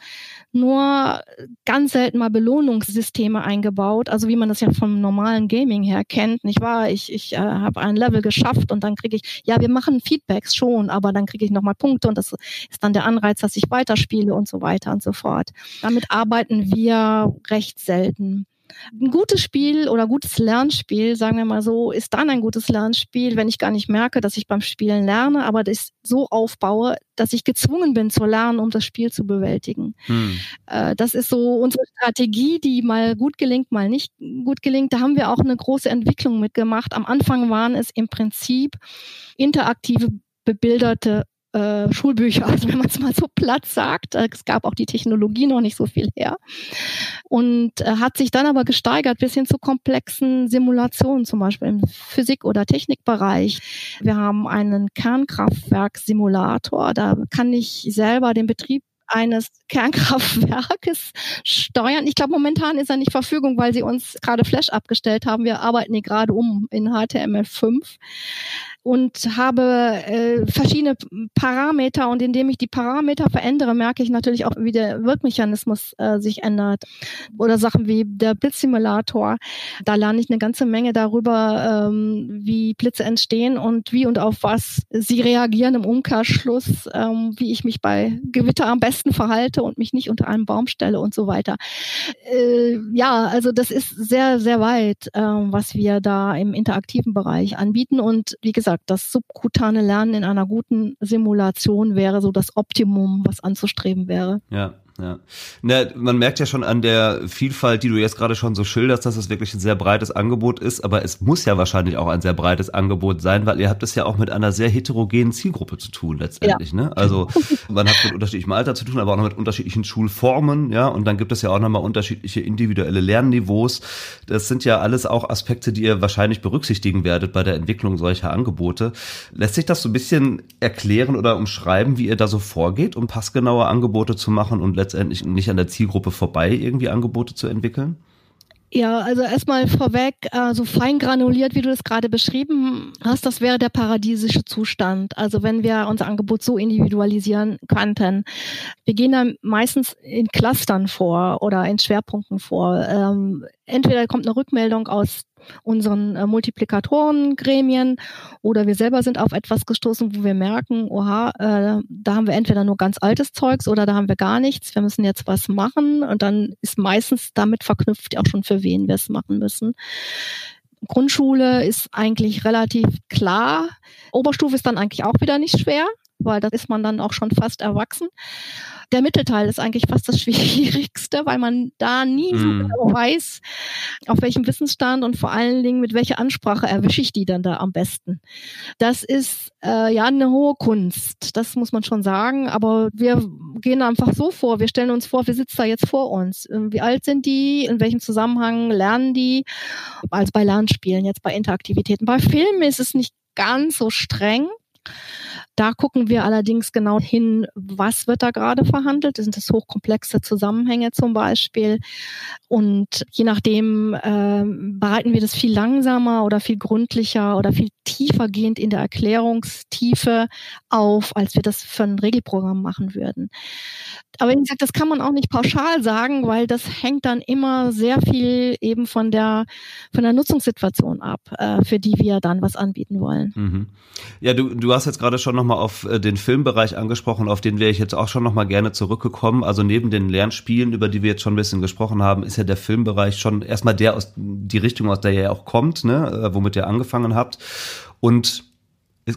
nur ganz selten mal Belohnungssysteme eingebaut, also wie man das ja vom normalen Gaming her kennt, nicht wahr? Ich, ich äh, habe ein Level geschafft und dann kriege ich, ja, wir machen Feedbacks schon, aber dann kriege ich nochmal Punkte und das ist dann der Anreiz, dass ich weiterspiele und so weiter und so fort. Damit arbeiten wir recht selten. Ein gutes Spiel oder gutes Lernspiel, sagen wir mal so, ist dann ein gutes Lernspiel, wenn ich gar nicht merke, dass ich beim Spielen lerne, aber das so aufbaue, dass ich gezwungen bin zu lernen, um das Spiel zu bewältigen. Hm. Äh, das ist so unsere Strategie, die mal gut gelingt, mal nicht gut gelingt. Da haben wir auch eine große Entwicklung mitgemacht. Am Anfang waren es im Prinzip interaktive bebilderte äh, Schulbücher, also wenn man es mal so platt sagt. Äh, es gab auch die Technologie noch nicht so viel her. Und äh, hat sich dann aber gesteigert bis hin zu komplexen Simulationen, zum Beispiel im Physik- oder Technikbereich. Wir haben einen Kernkraftwerksimulator, da kann ich selber den Betrieb eines Kernkraftwerkes steuern. Ich glaube, momentan ist er nicht Verfügung, weil sie uns gerade Flash abgestellt haben. Wir arbeiten hier gerade um in HTML5 und habe äh, verschiedene Parameter und indem ich die Parameter verändere, merke ich natürlich auch, wie der Wirkmechanismus äh, sich ändert. Oder Sachen wie der Blitzsimulator. Da lerne ich eine ganze Menge darüber, ähm, wie Blitze entstehen und wie und auf was sie reagieren im Umkehrschluss, ähm, wie ich mich bei Gewitter am besten verhalte und mich nicht unter einen Baum stelle und so weiter. Äh, ja, also das ist sehr, sehr weit, äh, was wir da im interaktiven Bereich anbieten. Und wie gesagt, gesagt, das subkutane Lernen in einer guten Simulation wäre so das Optimum, was anzustreben wäre. Ja. Ja. Ne, man merkt ja schon an der Vielfalt, die du jetzt gerade schon so schilderst, dass es wirklich ein sehr breites Angebot ist, aber es muss ja wahrscheinlich auch ein sehr breites Angebot sein, weil ihr habt es ja auch mit einer sehr heterogenen Zielgruppe zu tun letztendlich. Ja. Ne? Also man hat mit unterschiedlichem Alter zu tun, aber auch noch mit unterschiedlichen Schulformen, ja, und dann gibt es ja auch nochmal unterschiedliche individuelle Lernniveaus. Das sind ja alles auch Aspekte, die ihr wahrscheinlich berücksichtigen werdet bei der Entwicklung solcher Angebote. Lässt sich das so ein bisschen erklären oder umschreiben, wie ihr da so vorgeht, um passgenaue Angebote zu machen und letztendlich nicht an der Zielgruppe vorbei irgendwie Angebote zu entwickeln? Ja, also erstmal vorweg, äh, so fein granuliert, wie du das gerade beschrieben hast, das wäre der paradiesische Zustand. Also wenn wir unser Angebot so individualisieren könnten. Wir gehen dann meistens in Clustern vor oder in Schwerpunkten vor. Ähm, entweder kommt eine Rückmeldung aus unseren äh, Multiplikatorengremien oder wir selber sind auf etwas gestoßen, wo wir merken, oha, äh, da haben wir entweder nur ganz altes Zeugs oder da haben wir gar nichts, wir müssen jetzt was machen und dann ist meistens damit verknüpft auch schon, für wen wir es machen müssen. Grundschule ist eigentlich relativ klar. Oberstufe ist dann eigentlich auch wieder nicht schwer, weil da ist man dann auch schon fast erwachsen der Mittelteil ist eigentlich fast das Schwierigste, weil man da nie so mm. genau weiß, auf welchem Wissensstand und vor allen Dingen mit welcher Ansprache erwische ich die dann da am besten. Das ist äh, ja eine hohe Kunst, das muss man schon sagen, aber wir gehen einfach so vor, wir stellen uns vor, wir sitzen da jetzt vor uns. Ähm, wie alt sind die, in welchem Zusammenhang lernen die, als bei Lernspielen, jetzt bei Interaktivitäten. Bei Filmen ist es nicht ganz so streng. Da gucken wir allerdings genau hin, was wird da gerade verhandelt. Sind das hochkomplexe Zusammenhänge zum Beispiel? Und je nachdem äh, bereiten wir das viel langsamer oder viel gründlicher oder viel tiefergehend in der Erklärungstiefe auf, als wir das für ein Regelprogramm machen würden. Aber wie gesagt, das kann man auch nicht pauschal sagen, weil das hängt dann immer sehr viel eben von der von der Nutzungssituation ab, äh, für die wir dann was anbieten wollen. Mhm. Ja, du, du hast jetzt gerade schon nochmal auf äh, den Filmbereich angesprochen, auf den wäre ich jetzt auch schon nochmal gerne zurückgekommen. Also neben den Lernspielen, über die wir jetzt schon ein bisschen gesprochen haben, ist ja der Filmbereich schon erstmal der aus die Richtung, aus der ihr auch kommt, ne, äh, womit ihr angefangen habt. Und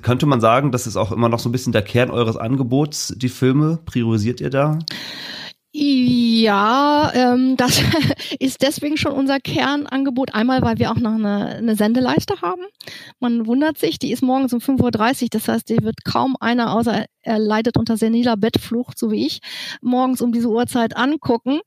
könnte man sagen, das ist auch immer noch so ein bisschen der Kern eures Angebots, die Filme? Priorisiert ihr da? Ja, ähm, das ist deswegen schon unser Kernangebot. Einmal, weil wir auch noch eine, eine Sendeleiste haben. Man wundert sich, die ist morgens um 5.30 Uhr. Das heißt, die wird kaum einer, außer er leidet unter seniler Bettflucht, so wie ich, morgens um diese Uhrzeit angucken.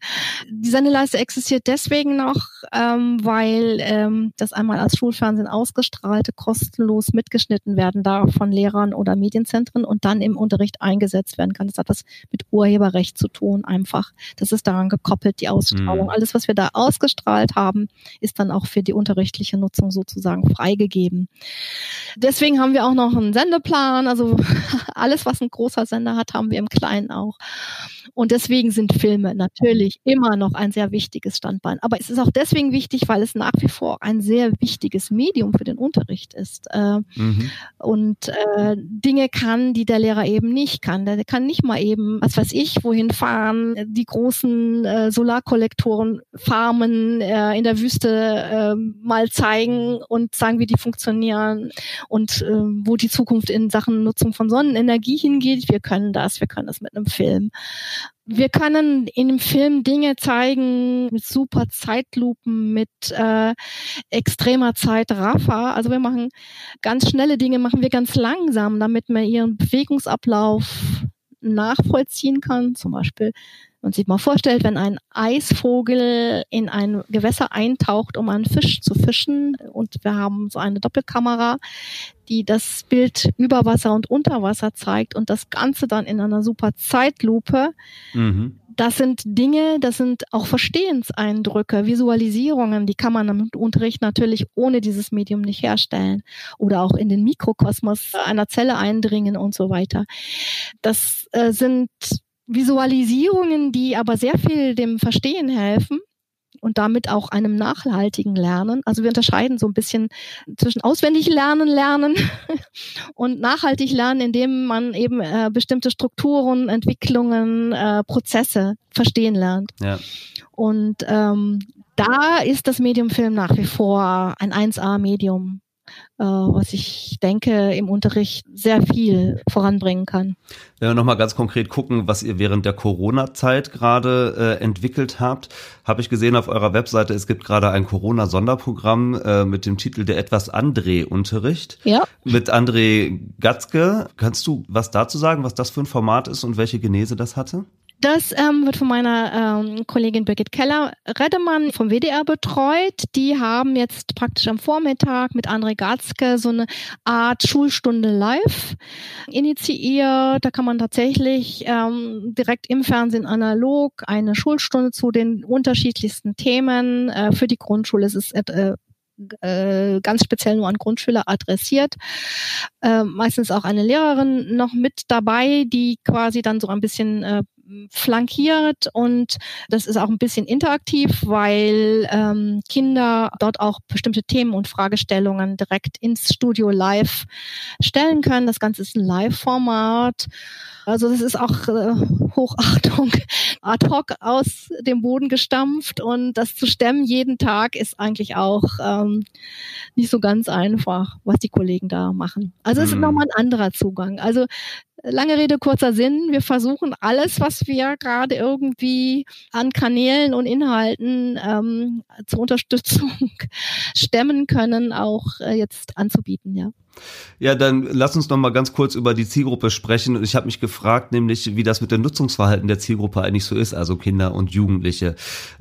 Die Sendeleiste existiert deswegen noch, ähm, weil ähm, das einmal als Schulfernsehen ausgestrahlte, kostenlos mitgeschnitten werden darf von Lehrern oder Medienzentren und dann im Unterricht eingesetzt werden kann. Das hat was mit Urheberrecht zu tun, einfach. Das ist daran gekoppelt, die Ausstrahlung. Mhm. Alles, was wir da ausgestrahlt haben, ist dann auch für die unterrichtliche Nutzung sozusagen freigegeben. Deswegen haben wir auch noch einen Sendeplan, also alles, was ein ein großer Sender hat, haben wir im Kleinen auch. Und deswegen sind Filme natürlich immer noch ein sehr wichtiges Standbein. Aber es ist auch deswegen wichtig, weil es nach wie vor ein sehr wichtiges Medium für den Unterricht ist. Äh, mhm. Und äh, Dinge kann, die der Lehrer eben nicht kann. Der kann nicht mal eben, was weiß ich, wohin fahren, die großen äh, Solarkollektoren farmen äh, in der Wüste äh, mal zeigen und sagen, wie die funktionieren und äh, wo die Zukunft in Sachen Nutzung von Sonnenenergie hin hingeht. Wir können das, wir können das mit einem Film. Wir können in dem Film Dinge zeigen mit super Zeitlupen, mit äh, extremer Zeitraffer. Also wir machen ganz schnelle Dinge, machen wir ganz langsam, damit man ihren Bewegungsablauf nachvollziehen kann. Zum Beispiel und sich mal vorstellt, wenn ein Eisvogel in ein Gewässer eintaucht, um einen Fisch zu fischen, und wir haben so eine Doppelkamera, die das Bild über Wasser und unter Wasser zeigt und das Ganze dann in einer super Zeitlupe. Mhm. Das sind Dinge, das sind auch Verstehenseindrücke, Visualisierungen, die kann man im Unterricht natürlich ohne dieses Medium nicht herstellen oder auch in den Mikrokosmos einer Zelle eindringen und so weiter. Das äh, sind Visualisierungen, die aber sehr viel dem Verstehen helfen und damit auch einem nachhaltigen Lernen. Also wir unterscheiden so ein bisschen zwischen auswendig lernen, lernen und nachhaltig lernen, indem man eben äh, bestimmte Strukturen, Entwicklungen, äh, Prozesse verstehen lernt. Ja. Und ähm, da ist das Medium Film nach wie vor ein 1A-Medium äh, was ich denke, im Unterricht sehr viel voranbringen kann. Wenn wir nochmal ganz konkret gucken, was ihr während der Corona-Zeit gerade äh, entwickelt habt, habe ich gesehen auf eurer Webseite, es gibt gerade ein Corona-Sonderprogramm äh, mit dem Titel Der etwas André-Unterricht. Ja. Mit André Gatzke. Kannst du was dazu sagen, was das für ein Format ist und welche Genese das hatte? Das ähm, wird von meiner ähm, Kollegin Birgit Keller-Redemann vom WDR betreut. Die haben jetzt praktisch am Vormittag mit André Gatzke so eine Art Schulstunde live initiiert. Da kann man tatsächlich ähm, direkt im Fernsehen analog eine Schulstunde zu den unterschiedlichsten Themen. Äh, für die Grundschule ist es äh, äh, ganz speziell nur an Grundschüler adressiert. Äh, meistens auch eine Lehrerin noch mit dabei, die quasi dann so ein bisschen äh, flankiert und das ist auch ein bisschen interaktiv, weil ähm, Kinder dort auch bestimmte Themen und Fragestellungen direkt ins Studio live stellen können. Das Ganze ist ein Live-Format. Also das ist auch äh, Hochachtung ad hoc aus dem Boden gestampft und das zu stemmen jeden Tag ist eigentlich auch ähm, nicht so ganz einfach, was die Kollegen da machen. Also es ist mhm. nochmal ein anderer Zugang. Also Lange Rede, kurzer Sinn. Wir versuchen alles, was wir gerade irgendwie an Kanälen und Inhalten ähm, zur Unterstützung stemmen können, auch äh, jetzt anzubieten, ja. Ja, dann lass uns noch mal ganz kurz über die Zielgruppe sprechen. Ich habe mich gefragt, nämlich wie das mit dem Nutzungsverhalten der Zielgruppe eigentlich so ist, also Kinder und Jugendliche.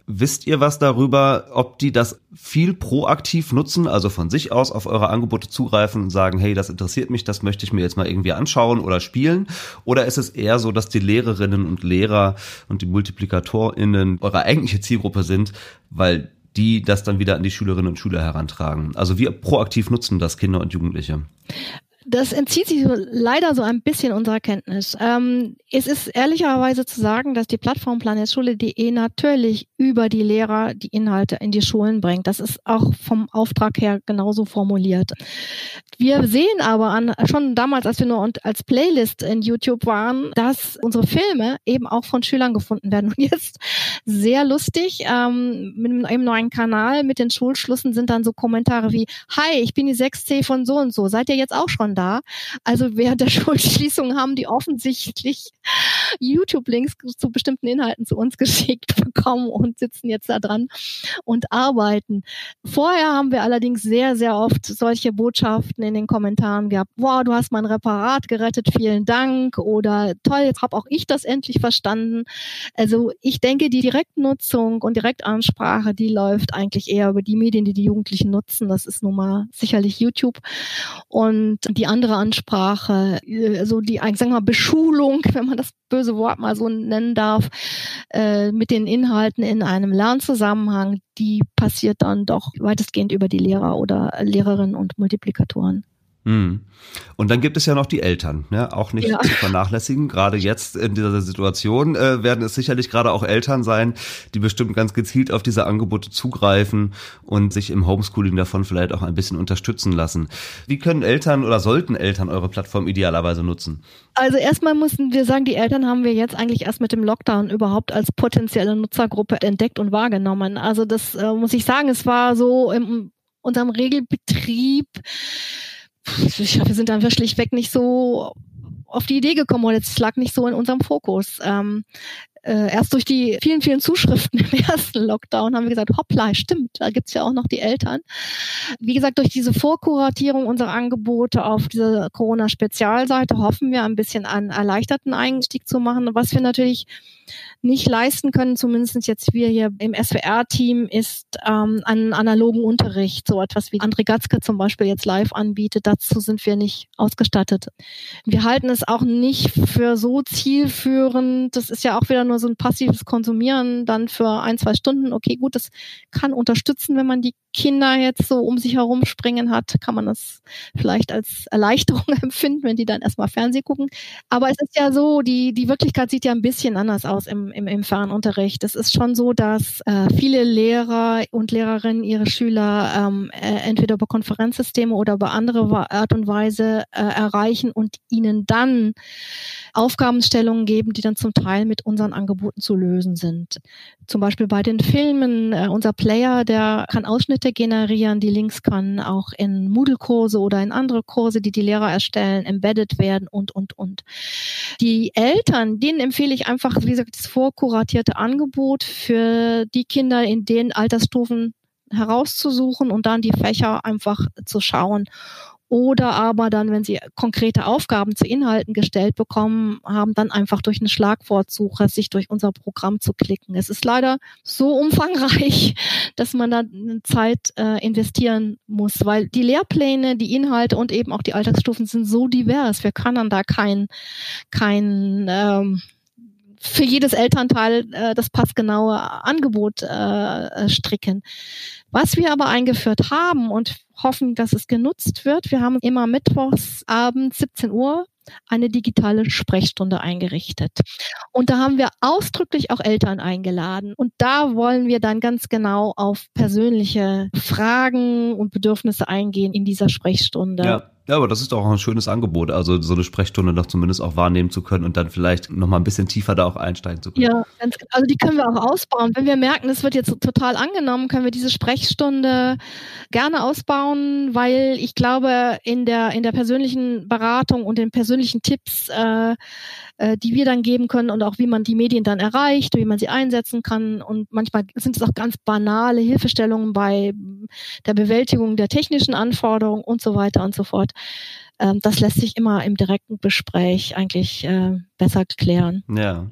Wisst ihr was darüber, ob die das viel proaktiv nutzen, also von sich aus auf eure Angebote zugreifen und sagen, hey, das interessiert mich, das möchte ich mir jetzt mal irgendwie anschauen oder spielen? Oder ist es eher so, dass die Lehrerinnen und Lehrer und die MultiplikatorInnen eure eigentliche Zielgruppe sind, weil die das dann wieder an die Schülerinnen und Schüler herantragen. Also wie proaktiv nutzen das Kinder und Jugendliche? Das entzieht sich leider so ein bisschen unserer Kenntnis. Ähm, es ist ehrlicherweise zu sagen, dass die Plattform planetschule.de natürlich über die Lehrer die Inhalte in die Schulen bringt. Das ist auch vom Auftrag her genauso formuliert. Wir sehen aber an, schon damals, als wir nur als Playlist in YouTube waren, dass unsere Filme eben auch von Schülern gefunden werden. Und jetzt sehr lustig, ähm, mit einem neuen Kanal, mit den Schulschlüssen sind dann so Kommentare wie, hi, ich bin die 6C von so und so. Seid ihr jetzt auch schon da. Also während der Schulschließung haben die offensichtlich YouTube-Links zu bestimmten Inhalten zu uns geschickt bekommen und sitzen jetzt da dran und arbeiten. Vorher haben wir allerdings sehr, sehr oft solche Botschaften in den Kommentaren gehabt. Wow, du hast mein Reparat gerettet, vielen Dank. Oder toll, jetzt habe auch ich das endlich verstanden. Also ich denke, die Direktnutzung und Direktansprache, die läuft eigentlich eher über die Medien, die die Jugendlichen nutzen. Das ist nun mal sicherlich YouTube. Und die andere Ansprache, äh, so die, sagen wir mal, Beschulung, wenn man das böse Wort mal so nennen darf, äh, mit den Inhalten in einem Lernzusammenhang, die passiert dann doch weitestgehend über die Lehrer oder Lehrerinnen und Multiplikatoren. Hm. Und dann gibt es ja noch die Eltern, ne? auch nicht ja. zu vernachlässigen. Gerade jetzt in dieser Situation äh, werden es sicherlich gerade auch Eltern sein, die bestimmt ganz gezielt auf diese Angebote zugreifen und sich im Homeschooling davon vielleicht auch ein bisschen unterstützen lassen. Wie können Eltern oder sollten Eltern eure Plattform idealerweise nutzen? Also erstmal müssen wir sagen, die Eltern haben wir jetzt eigentlich erst mit dem Lockdown überhaupt als potenzielle Nutzergruppe entdeckt und wahrgenommen. Also das äh, muss ich sagen, es war so in unserem Regelbetrieb wir sind einfach schlichtweg nicht so auf die Idee gekommen oder es lag nicht so in unserem Fokus. Ähm, äh, erst durch die vielen, vielen Zuschriften im ersten Lockdown haben wir gesagt, hoppla, stimmt, da gibt's ja auch noch die Eltern. Wie gesagt, durch diese Vorkuratierung unserer Angebote auf diese Corona-Spezialseite hoffen wir ein bisschen einen erleichterten Einstieg zu machen, was wir natürlich nicht leisten können, zumindest jetzt wir hier im SWR-Team, ist ähm, einen analogen Unterricht, so etwas wie André Gatzke zum Beispiel jetzt live anbietet. Dazu sind wir nicht ausgestattet. Wir halten es auch nicht für so zielführend. Das ist ja auch wieder nur so ein passives Konsumieren dann für ein, zwei Stunden. Okay, gut, das kann unterstützen, wenn man die Kinder jetzt so um sich herum springen hat, kann man das vielleicht als Erleichterung empfinden, wenn die dann erstmal Fernsehen gucken. Aber es ist ja so, die, die Wirklichkeit sieht ja ein bisschen anders aus im, im, im Fernunterricht. Es ist schon so, dass äh, viele Lehrer und Lehrerinnen ihre Schüler ähm, äh, entweder über Konferenzsysteme oder über andere Art und Weise äh, erreichen und ihnen dann Aufgabenstellungen geben, die dann zum Teil mit unseren Angeboten zu lösen sind. Zum Beispiel bei den Filmen, äh, unser Player, der kann Ausschnitte generieren, die Links können auch in Moodle-Kurse oder in andere Kurse, die die Lehrer erstellen, embedded werden und, und, und. Die Eltern, denen empfehle ich einfach, wie gesagt, das vorkuratierte Angebot für die Kinder in den Altersstufen herauszusuchen und dann die Fächer einfach zu schauen oder aber dann, wenn sie konkrete Aufgaben zu Inhalten gestellt bekommen haben, dann einfach durch eine Schlagwortsuche sich durch unser Programm zu klicken. Es ist leider so umfangreich, dass man da Zeit äh, investieren muss, weil die Lehrpläne, die Inhalte und eben auch die Alltagsstufen sind so divers. Wir können da kein, kein ähm, für jedes Elternteil äh, das passgenaue Angebot äh, stricken. Was wir aber eingeführt haben und hoffen, dass es genutzt wird, wir haben immer mittwochs abends 17 Uhr eine digitale Sprechstunde eingerichtet. Und da haben wir ausdrücklich auch Eltern eingeladen. Und da wollen wir dann ganz genau auf persönliche Fragen und Bedürfnisse eingehen in dieser Sprechstunde. Ja. Ja, aber das ist doch auch ein schönes Angebot, also so eine Sprechstunde noch zumindest auch wahrnehmen zu können und dann vielleicht noch mal ein bisschen tiefer da auch einsteigen zu können. Ja, ganz, genau. also die können wir auch ausbauen. Wenn wir merken, es wird jetzt total angenommen, können wir diese Sprechstunde gerne ausbauen, weil ich glaube, in der, in der persönlichen Beratung und den persönlichen Tipps äh, äh, die wir dann geben können und auch wie man die Medien dann erreicht, wie man sie einsetzen kann. Und manchmal sind es auch ganz banale Hilfestellungen bei der Bewältigung der technischen Anforderungen und so weiter und so fort. ähm, das lässt sich immer im direkten Gespräch eigentlich äh, besser klären. Ja.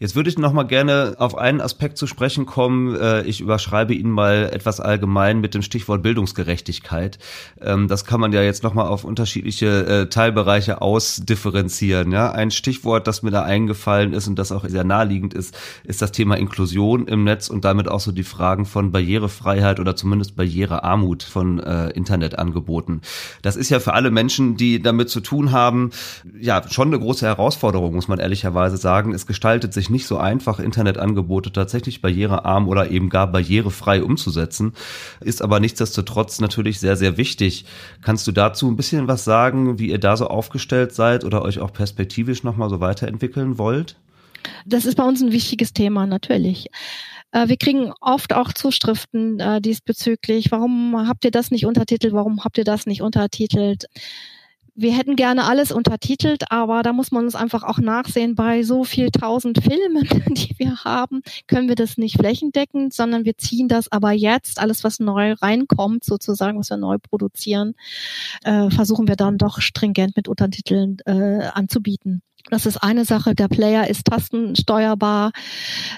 Jetzt würde ich noch mal gerne auf einen Aspekt zu sprechen kommen. Äh, ich überschreibe ihn mal etwas allgemein mit dem Stichwort Bildungsgerechtigkeit. Ähm, das kann man ja jetzt noch mal auf unterschiedliche äh, Teilbereiche ausdifferenzieren. Ja, ein Stichwort, das mir da eingefallen ist und das auch sehr naheliegend ist, ist das Thema Inklusion im Netz und damit auch so die Fragen von Barrierefreiheit oder zumindest Barrierearmut von äh, Internetangeboten. Das ist ja für alle Menschen, die damit zu tun haben, ja schon eine große Herausforderung, muss man ehrlicherweise sagen. Es gestaltet sich nicht so einfach, Internetangebote tatsächlich barrierearm oder eben gar barrierefrei umzusetzen, ist aber nichtsdestotrotz natürlich sehr, sehr wichtig. Kannst du dazu ein bisschen was sagen, wie ihr da so aufgestellt seid oder euch auch perspektivisch nochmal so weiterentwickeln wollt? Das ist bei uns ein wichtiges Thema, natürlich. Äh, wir kriegen oft auch Zuschriften äh, diesbezüglich. Warum habt ihr das nicht untertitelt? Warum habt ihr das nicht untertitelt? Wir hätten gerne alles untertitelt, aber da muss man uns einfach auch nachsehen, bei so viel tausend Filmen, die wir haben, können wir das nicht flächendeckend, sondern wir ziehen das aber jetzt, alles was neu reinkommt, sozusagen, was wir neu produzieren, äh, versuchen wir dann doch stringent mit Untertiteln äh, anzubieten. Das ist eine Sache. Der Player ist tastensteuerbar,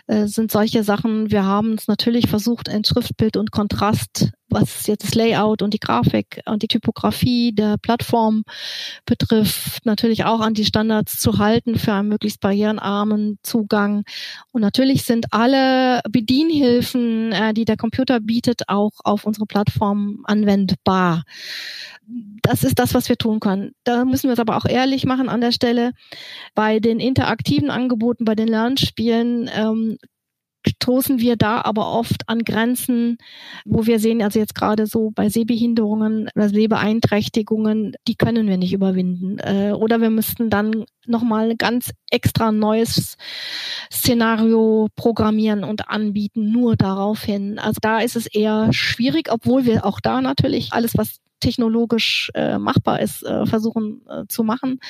äh, sind solche Sachen. Wir haben es natürlich versucht, in Schriftbild und Kontrast, was jetzt das Layout und die Grafik und die Typografie der Plattform betrifft, natürlich auch an die Standards zu halten für einen möglichst barrierenarmen Zugang. Und natürlich sind alle Bedienhilfen, äh, die der Computer bietet, auch auf unsere Plattform anwendbar das ist das, was wir tun können. Da müssen wir es aber auch ehrlich machen an der Stelle. Bei den interaktiven Angeboten, bei den Lernspielen ähm, stoßen wir da aber oft an Grenzen, wo wir sehen, also jetzt gerade so bei Sehbehinderungen oder Sehbeeinträchtigungen, die können wir nicht überwinden. Äh, oder wir müssten dann nochmal ganz extra neues Szenario programmieren und anbieten, nur darauf hin. Also da ist es eher schwierig, obwohl wir auch da natürlich alles, was technologisch äh, machbar ist, äh, versuchen äh, zu machen.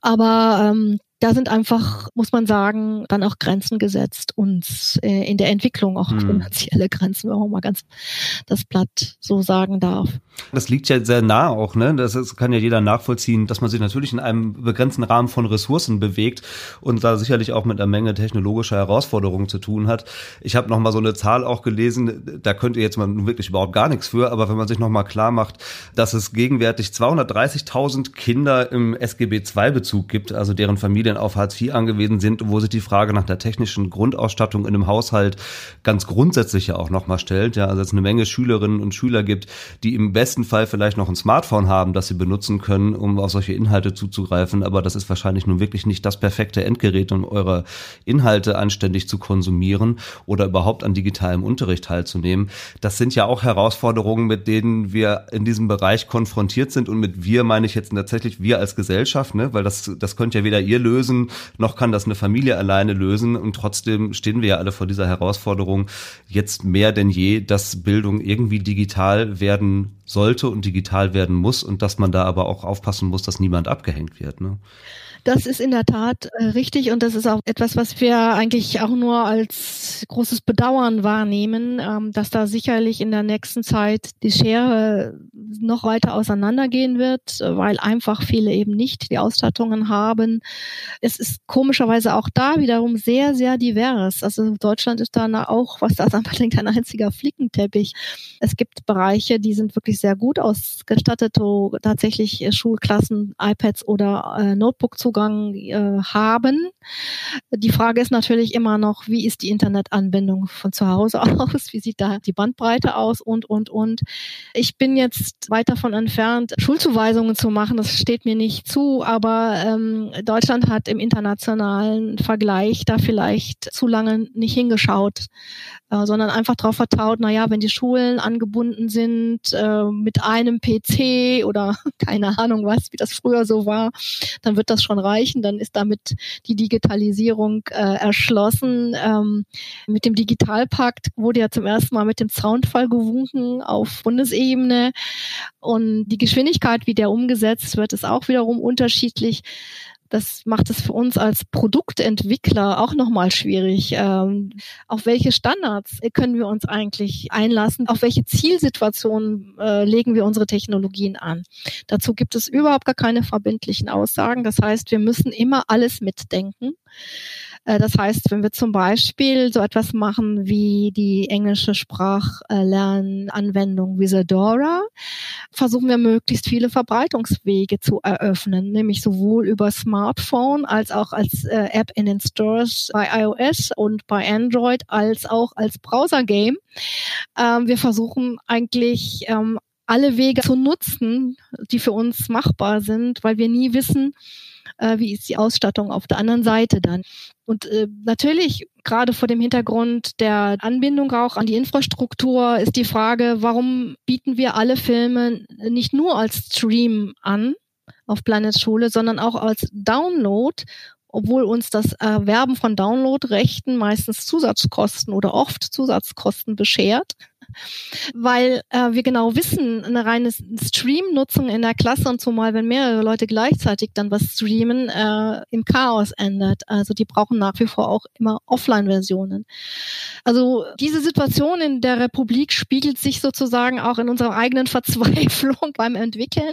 Aber ähm, da sind einfach, muss man sagen, dann auch Grenzen gesetzt und äh, in der Entwicklung auch hm. finanzielle Grenzen, wenn man mal ganz das Blatt so sagen darf. Das liegt ja sehr nah auch, ne? Das ist, kann ja jeder nachvollziehen, dass man sich natürlich in einem begrenzten Rahmen von Ressourcen bewegt und da sicherlich auch mit einer Menge technologischer Herausforderungen zu tun hat. Ich habe noch mal so eine Zahl auch gelesen, da könnt ihr jetzt mal wirklich überhaupt gar nichts für, aber wenn man sich noch mal klar macht, dass es gegenwärtig 230.000 Kinder im SGB II-Bezug gibt, also deren Familien auf Hartz IV angewiesen sind, wo sich die Frage nach der technischen Grundausstattung in einem Haushalt ganz grundsätzlich ja auch nochmal stellt. Ja, also es eine Menge Schülerinnen und Schüler gibt, die im besten Fall vielleicht noch ein Smartphone haben, das sie benutzen können, um auf solche Inhalte zuzugreifen. Aber das ist wahrscheinlich nun wirklich nicht das perfekte Endgerät, um eure Inhalte anständig zu konsumieren oder überhaupt an digitalem Unterricht teilzunehmen. Das sind ja auch Herausforderungen, mit denen wir in diesem Bereich konfrontiert sind. Und mit wir meine ich jetzt tatsächlich wir als Gesellschaft, ne? weil das, das könnt ja weder ihr lösen, lösen, noch kann das eine Familie alleine lösen. Und trotzdem stehen wir ja alle vor dieser Herausforderung jetzt mehr denn je, dass Bildung irgendwie digital werden sollte und digital werden muss und dass man da aber auch aufpassen muss, dass niemand abgehängt wird. Ne? Das ist in der Tat äh, richtig und das ist auch etwas, was wir eigentlich auch nur als großes Bedauern wahrnehmen, ähm, dass da sicherlich in der nächsten Zeit die Schere noch weiter auseinandergehen wird, weil einfach viele eben nicht die Ausstattungen haben. Es ist komischerweise auch da wiederum sehr, sehr divers. Also Deutschland ist da auch, was das anbelangt, ein einziger Flickenteppich. Es gibt Bereiche, die sind wirklich sehr gut ausgestattet, wo tatsächlich Schulklassen iPads oder äh, Notebook zu Zugang äh, haben. Die Frage ist natürlich immer noch, wie ist die Internetanbindung von zu Hause aus? Wie sieht da die Bandbreite aus? Und, und, und. Ich bin jetzt weit davon entfernt, Schulzuweisungen zu machen. Das steht mir nicht zu. Aber ähm, Deutschland hat im internationalen Vergleich da vielleicht zu lange nicht hingeschaut, äh, sondern einfach darauf vertraut, naja, wenn die Schulen angebunden sind äh, mit einem PC oder keine Ahnung was, wie das früher so war, dann wird das schon reichen. Dann ist damit die Digitalisierung äh, erschlossen. Ähm, mit dem Digitalpakt wurde ja zum ersten Mal mit dem Zaunfall gewunken auf Bundesebene. Und die Geschwindigkeit, wie der umgesetzt wird, ist auch wiederum unterschiedlich. Das macht es für uns als Produktentwickler auch nochmal schwierig. Ähm, auf welche Standards können wir uns eigentlich einlassen? Auf welche Zielsituationen äh, legen wir unsere Technologien an? Dazu gibt es überhaupt gar keine verbindlichen Aussagen. Das heißt, wir müssen immer alles mitdenken. Äh, das heißt, wenn wir zum Beispiel so etwas machen wie die englische Sprachlernanwendung Wizardora, versuchen wir möglichst viele Verbreitungswege zu eröffnen, nämlich sowohl über Smartphone als auch als äh, App in den Stores bei iOS und bei Android als auch als Browser-Game. Ähm, wir versuchen eigentlich ähm, alle Wege zu nutzen, die für uns machbar sind, weil wir nie wissen, äh, wie ist die Ausstattung auf der anderen Seite dann. Und äh, natürlich, gerade vor dem Hintergrund der Anbindung auch an die Infrastruktur, ist die Frage, warum bieten wir alle Filme nicht nur als Stream an auf Planet Schule, sondern auch als Download obwohl uns das Erwerben von Downloadrechten meistens Zusatzkosten oder oft Zusatzkosten beschert weil äh, wir genau wissen, eine reine Stream-Nutzung in der Klasse und zumal wenn mehrere Leute gleichzeitig dann was streamen, äh, im Chaos endet. Also die brauchen nach wie vor auch immer Offline-Versionen. Also diese Situation in der Republik spiegelt sich sozusagen auch in unserer eigenen Verzweiflung beim Entwickeln,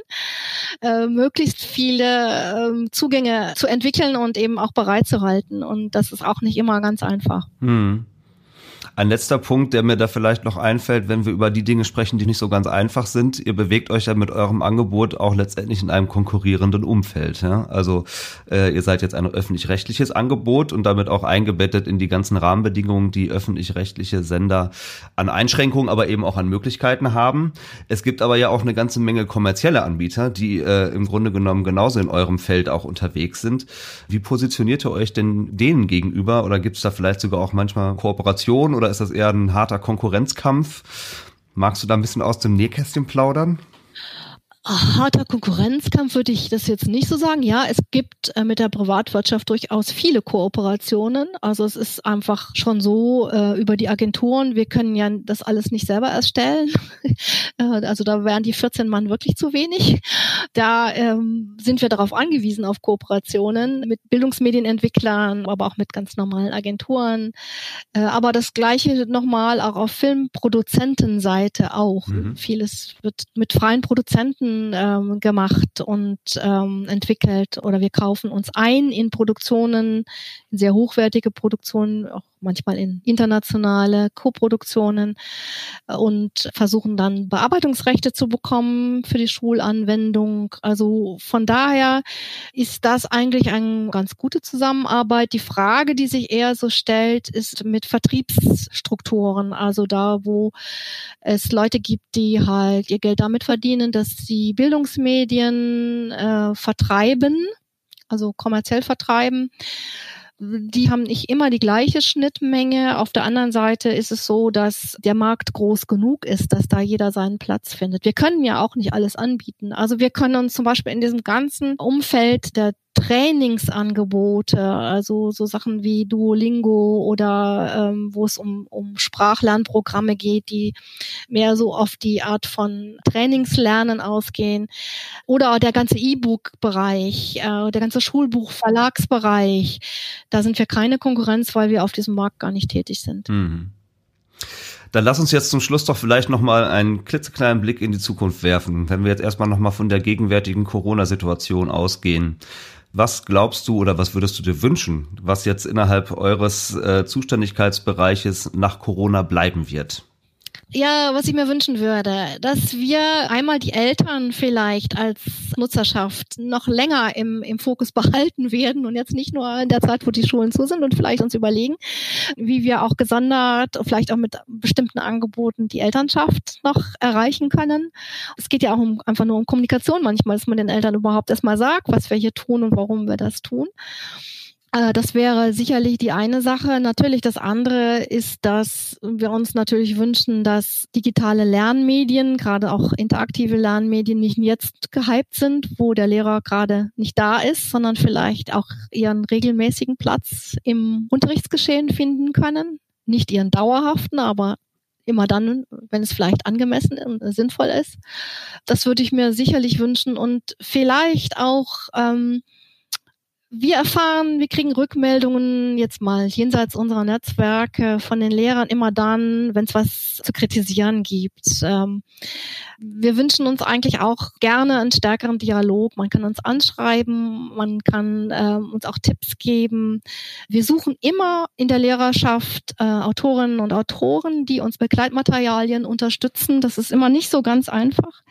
äh, möglichst viele äh, Zugänge zu entwickeln und eben auch bereitzuhalten. Und das ist auch nicht immer ganz einfach. Hm. Ein letzter Punkt, der mir da vielleicht noch einfällt, wenn wir über die Dinge sprechen, die nicht so ganz einfach sind. Ihr bewegt euch ja mit eurem Angebot auch letztendlich in einem konkurrierenden Umfeld. Ja? Also äh, ihr seid jetzt ein öffentlich-rechtliches Angebot und damit auch eingebettet in die ganzen Rahmenbedingungen, die öffentlich-rechtliche Sender an Einschränkungen, aber eben auch an Möglichkeiten haben. Es gibt aber ja auch eine ganze Menge kommerzielle Anbieter, die äh, im Grunde genommen genauso in eurem Feld auch unterwegs sind. Wie positioniert ihr euch denn denen gegenüber oder gibt es da vielleicht sogar auch manchmal Kooperationen oder ist das eher ein harter Konkurrenzkampf? Magst du da ein bisschen aus dem Nähkästchen plaudern? Harter Konkurrenzkampf würde ich das jetzt nicht so sagen. Ja, es gibt äh, mit der Privatwirtschaft durchaus viele Kooperationen. Also es ist einfach schon so äh, über die Agenturen, wir können ja das alles nicht selber erstellen. äh, also da wären die 14 Mann wirklich zu wenig. Da ähm, sind wir darauf angewiesen, auf Kooperationen mit Bildungsmedienentwicklern, aber auch mit ganz normalen Agenturen. Äh, aber das gleiche nochmal auch auf Filmproduzentenseite auch. Mhm. Vieles wird mit freien Produzenten ähm, gemacht und ähm, entwickelt oder wir kaufen uns ein in Produktionen, in sehr hochwertige Produktionen, auch manchmal in internationale Koproduktionen äh, und versuchen dann Bearbeitungsrechte zu bekommen für die Schulanwendung. Also von daher ist das eigentlich eine ganz gute Zusammenarbeit. Die Frage, die sich eher so stellt, ist mit Vertriebsstrukturen, also da, wo es Leute gibt, die halt ihr Geld damit verdienen, dass sie Bildungsmedien äh, vertreiben, also kommerziell vertreiben die haben nicht immer die gleiche Schnittmenge. Auf der anderen Seite ist es so, dass der Markt groß genug ist, dass da jeder seinen Platz findet. Wir können ja auch nicht alles anbieten. Also wir können uns zum Beispiel in diesem ganzen Umfeld der Trainingsangebote, also so Sachen wie Duolingo oder ähm, wo es um, um Sprachlernprogramme geht, die mehr so auf die Art von Trainingslernen ausgehen. Oder der ganze E-Book-Bereich, äh, der ganze Schulbuch-Verlagsbereich. Da sind wir keine Konkurrenz, weil wir auf diesem Markt gar nicht tätig sind. Mhm. Dann lass uns jetzt zum Schluss doch vielleicht nochmal einen klitzekleinen Blick in die Zukunft werfen, wenn wir jetzt erstmal nochmal von der gegenwärtigen Corona-Situation ausgehen. Was glaubst du oder was würdest du dir wünschen, was jetzt innerhalb eures äh, Zuständigkeitsbereiches nach Corona bleiben wird? Ja, was ich mir wünschen würde, dass wir einmal die Eltern vielleicht als Nutzerschaft noch länger im, im Fokus behalten werden und jetzt nicht nur in der Zeit, wo die Schulen zu sind und vielleicht uns überlegen, wie wir auch gesondert, vielleicht auch mit bestimmten Angeboten die Elternschaft noch erreichen können. Es geht ja auch um, einfach nur um Kommunikation manchmal, dass man den Eltern überhaupt erstmal sagt, was wir hier tun und warum wir das tun. Äh, das wäre sicherlich die eine Sache. Natürlich das andere ist, dass wir uns natürlich wünschen, dass digitale Lernmedien, gerade auch interaktive Lernmedien, nicht jetzt gehypt sind, wo der Lehrer gerade nicht da ist, sondern vielleicht auch ihren regelmäßigen Platz im Unterrichtsgeschehen finden können. Nicht ihren dauerhaften, aber immer dann, wenn es vielleicht angemessen und sinnvoll ist. Das würde ich mir sicherlich wünschen und vielleicht auch ähm, wir erfahren, wir kriegen Rückmeldungen jetzt mal jenseits unserer Netzwerke von den Lehrern immer dann, wenn es was zu kritisieren gibt. Ähm, wir wünschen uns eigentlich auch gerne einen stärkeren Dialog. Man kann uns anschreiben, man kann äh, uns auch Tipps geben. Wir suchen immer in der Lehrerschaft äh, Autorinnen und Autoren, die uns Begleitmaterialien unterstützen. Das ist immer nicht so ganz einfach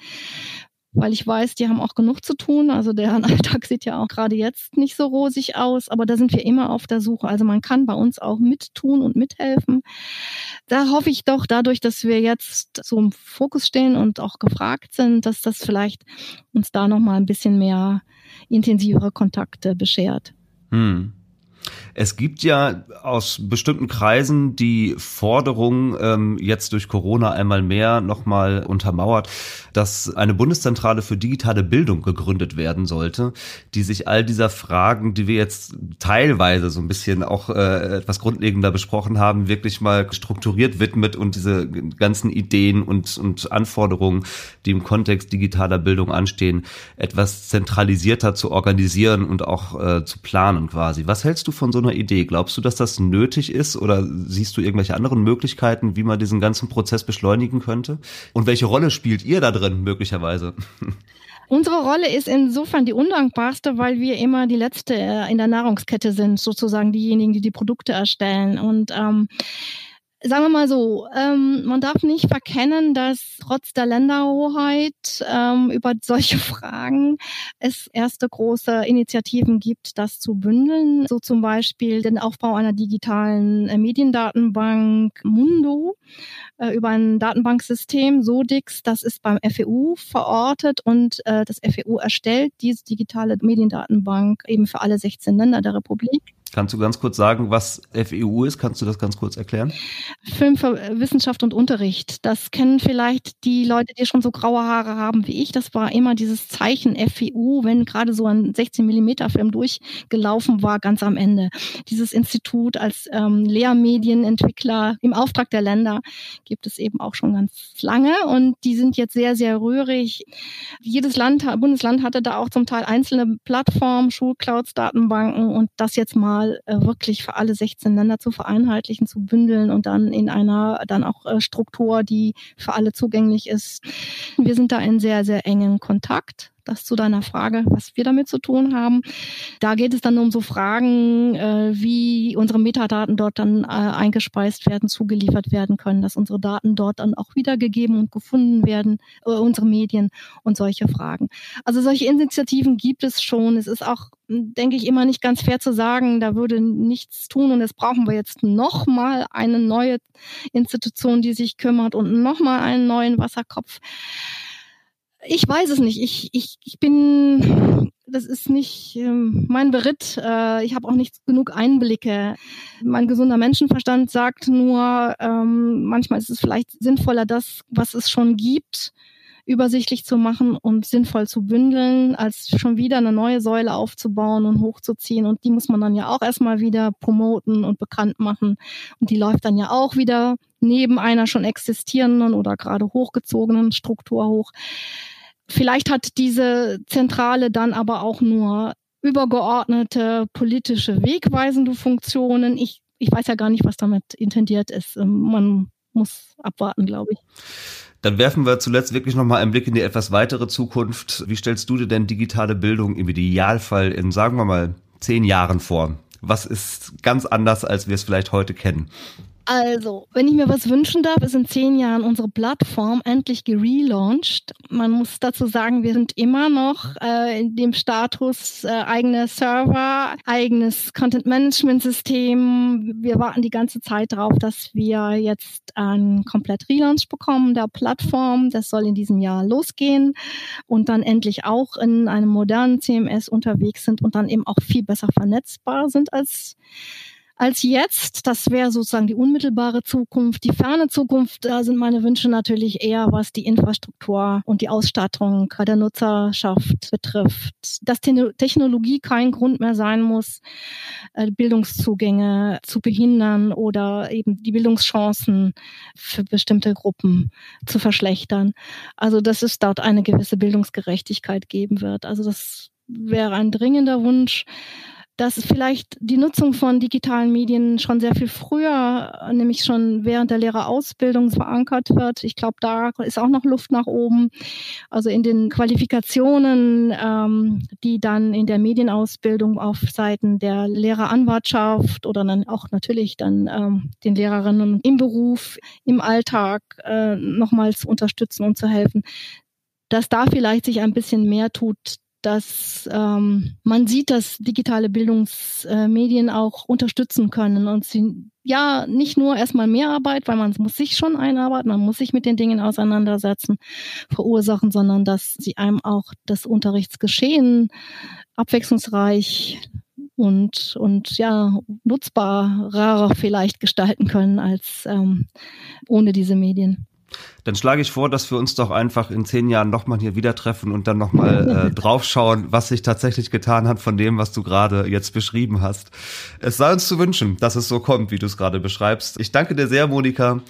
weil ich weiß, die haben auch genug zu tun. Also deren Alltag sieht ja auch gerade jetzt nicht so rosig aus, aber da sind wir immer auf der Suche. Also man kann bei uns auch mittun und mithelfen. Da hoffe ich doch dadurch, dass wir jetzt so im Fokus stehen und auch gefragt sind, dass das vielleicht uns da noch mal ein bisschen mehr intensivere Kontakte beschert. Hm. Es gibt ja aus bestimmten Kreisen die Forderung, ähm, jetzt durch Corona einmal mehr nochmal untermauert, dass eine Bundeszentrale für digitale Bildung gegründet werden sollte, die sich all dieser Fragen, die wir jetzt teilweise so ein bisschen auch äh, etwas grundlegender besprochen haben, wirklich mal strukturiert widmet und diese ganzen Ideen und, und Anforderungen, die im Kontext digitaler Bildung anstehen, etwas zentralisierter zu organisieren und auch äh, zu planen quasi. Was hältst du von so einer Idee? Glaubst du, dass das nötig ist oder siehst du irgendwelche anderen Möglichkeiten, wie man diesen ganzen Prozess beschleunigen könnte? Und welche Rolle spielt ihr da drin möglicherweise? Unsere Rolle ist insofern die undankbarste, weil wir immer die letzte äh, in der Nahrungskette sind, sozusagen diejenigen, die die Produkte erstellen. Und ähm, sagen wir mal so, ähm, man darf nicht verkennen, dass trotz der Länderhoheit ähm, über solche Fragen es erste große Initiativen gibt, das zu bündeln. So zum Beispiel den Aufbau einer digitalen äh, Mediendatenbank Mundo äh, über ein Datenbanksystem Sodix. Das ist beim FEU verortet und äh, das FEU erstellt diese digitale Mediendatenbank eben für alle 16 Länder der Republik. Kannst du ganz kurz sagen, was FEU ist? Kannst du das ganz kurz erklären? Film für Wissenschaft und Unterricht. Das kennen vielleicht die Leute, die schon so graue Haare haben wie ich. Das war immer dieses Zeichen FEU, wenn gerade so ein 16 Millimeter Film durchgelaufen war, ganz am Ende. Dieses Institut als ähm, Lehrmedienentwickler im Auftrag der Länder gibt es eben auch schon ganz lange und die sind jetzt sehr, sehr rührig. Jedes Land, Bundesland hatte da auch zum Teil einzelne Plattformen, Schulclouds, Datenbanken und das jetzt mal mal äh, wirklich für alle 16 Länder zu vereinheitlichen, zu bündeln und dann in einer dann auch äh, Struktur, die für alle zugänglich ist. Wir sind da in sehr, sehr engen Kontakt das zu deiner Frage, was wir damit zu tun haben. Da geht es dann um so Fragen, äh, wie unsere Metadaten dort dann äh, eingespeist werden, zugeliefert werden können, dass unsere Daten dort dann auch wiedergegeben und gefunden werden, äh, unsere Medien und solche Fragen. Also solche Initiativen gibt es schon. Es ist auch, denke ich, immer nicht ganz fair zu sagen, da würde nichts tun und jetzt brauchen wir jetzt nochmal eine neue Institution, die sich kümmert und nochmal einen neuen Wasserkopf. Ich weiß es nicht. Ich, ich, ich bin, das ist nicht ähm, mein Beritt. Äh, ich habe auch nicht genug Einblicke. Mein gesunder Menschenverstand sagt nur, ähm, manchmal ist es vielleicht sinnvoller, das, was es schon gibt, übersichtlich zu machen und sinnvoll zu bündeln, als schon wieder eine neue Säule aufzubauen und hochzuziehen. Und die muss man dann ja auch erstmal wieder promoten und bekannt machen. Und die läuft dann ja auch wieder neben einer schon existierenden oder gerade hochgezogenen Struktur hoch. Vielleicht hat diese Zentrale dann aber auch nur übergeordnete politische wegweisende Funktionen. Ich, ich weiß ja gar nicht, was damit intendiert ist. Ähm, man muss abwarten, glaube ich. Dann werfen wir zuletzt wirklich nochmal einen Blick in die etwas weitere Zukunft. Wie stellst du dir denn digitale Bildung im Idealfall in, sagen wir mal, zehn Jahren vor? Was ist ganz anders, als wir es vielleicht heute kennen? Also, wenn ich mir was wünschen darf, ist in zehn Jahren unsere Plattform endlich gelauncht. Man muss dazu sagen, wir sind immer noch äh, in dem Status äh, eigene Server, eigenes Content-Management-System. Wir warten die ganze Zeit darauf, dass wir jetzt einen komplett Relaunch bekommen der Plattform. Das soll in diesem Jahr losgehen und dann endlich auch in einem modernen CMS unterwegs sind und dann eben auch viel besser vernetzbar sind als als jetzt. Das wäre sozusagen die unmittelbare Zukunft. Die ferne Zukunft, da sind meine Wünsche natürlich eher, was die Infrastruktur und die Ausstattung der Nutzerschaft betrifft. Dass Technologie kein Grund mehr sein muss, äh, Bildungszugänge zu behindern oder eben die Bildungschancen für bestimmte Gruppen zu verschlechtern. Also dass es dort eine gewisse Bildungsgerechtigkeit geben wird. Also das wäre ein dringender Wunsch. Dass vielleicht die Nutzung von digitalen Medien schon sehr viel früher, nämlich schon während der Lehrerausbildung verankert wird. Ich glaube, da ist auch noch Luft nach oben. Also in den Qualifikationen, ähm, die dann in der Medienausbildung auf Seiten der Lehreranwartschaft oder dann auch natürlich dann ähm, den Lehrerinnen im Beruf, im Alltag äh, nochmals unterstützen und zu helfen dass da vielleicht sich ein bisschen mehr tut, dass ähm, man sieht, dass digitale Bildungsmedien äh, auch unterstützen können und sie ja nicht nur erstmal mehr Arbeit, weil man muss sich schon einarbeiten, man muss sich mit den Dingen auseinandersetzen, verursachen, sondern dass sie einem auch das Unterrichtsgeschehen abwechslungsreich und und ja nutzbarer vielleicht gestalten können als ähm, ohne diese Medien. Dann schlage ich vor, dass wir uns doch einfach in zehn Jahren nochmal hier wieder treffen und dann nochmal äh, draufschauen, was sich tatsächlich getan hat von dem, was du gerade jetzt beschrieben hast. Es sei uns zu wünschen, dass es so kommt, wie du es gerade beschreibst. Ich danke dir sehr, Monika,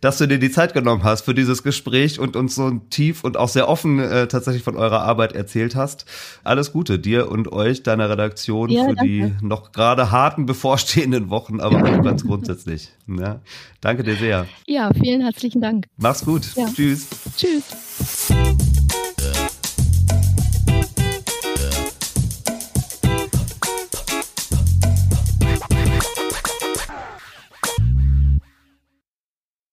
dass du dir die Zeit genommen hast für dieses Gespräch und uns so tief und auch sehr offen äh, tatsächlich von eurer Arbeit erzählt hast. Alles Gute dir und euch, deiner Redaktion, ja, für danke. die noch gerade harten bevorstehenden Wochen, aber auch ganz grundsätzlich. Ja, danke dir sehr. Ja, vielen herzlichen Dank. Mach's gut. Ja. Tschüss. Tschüss.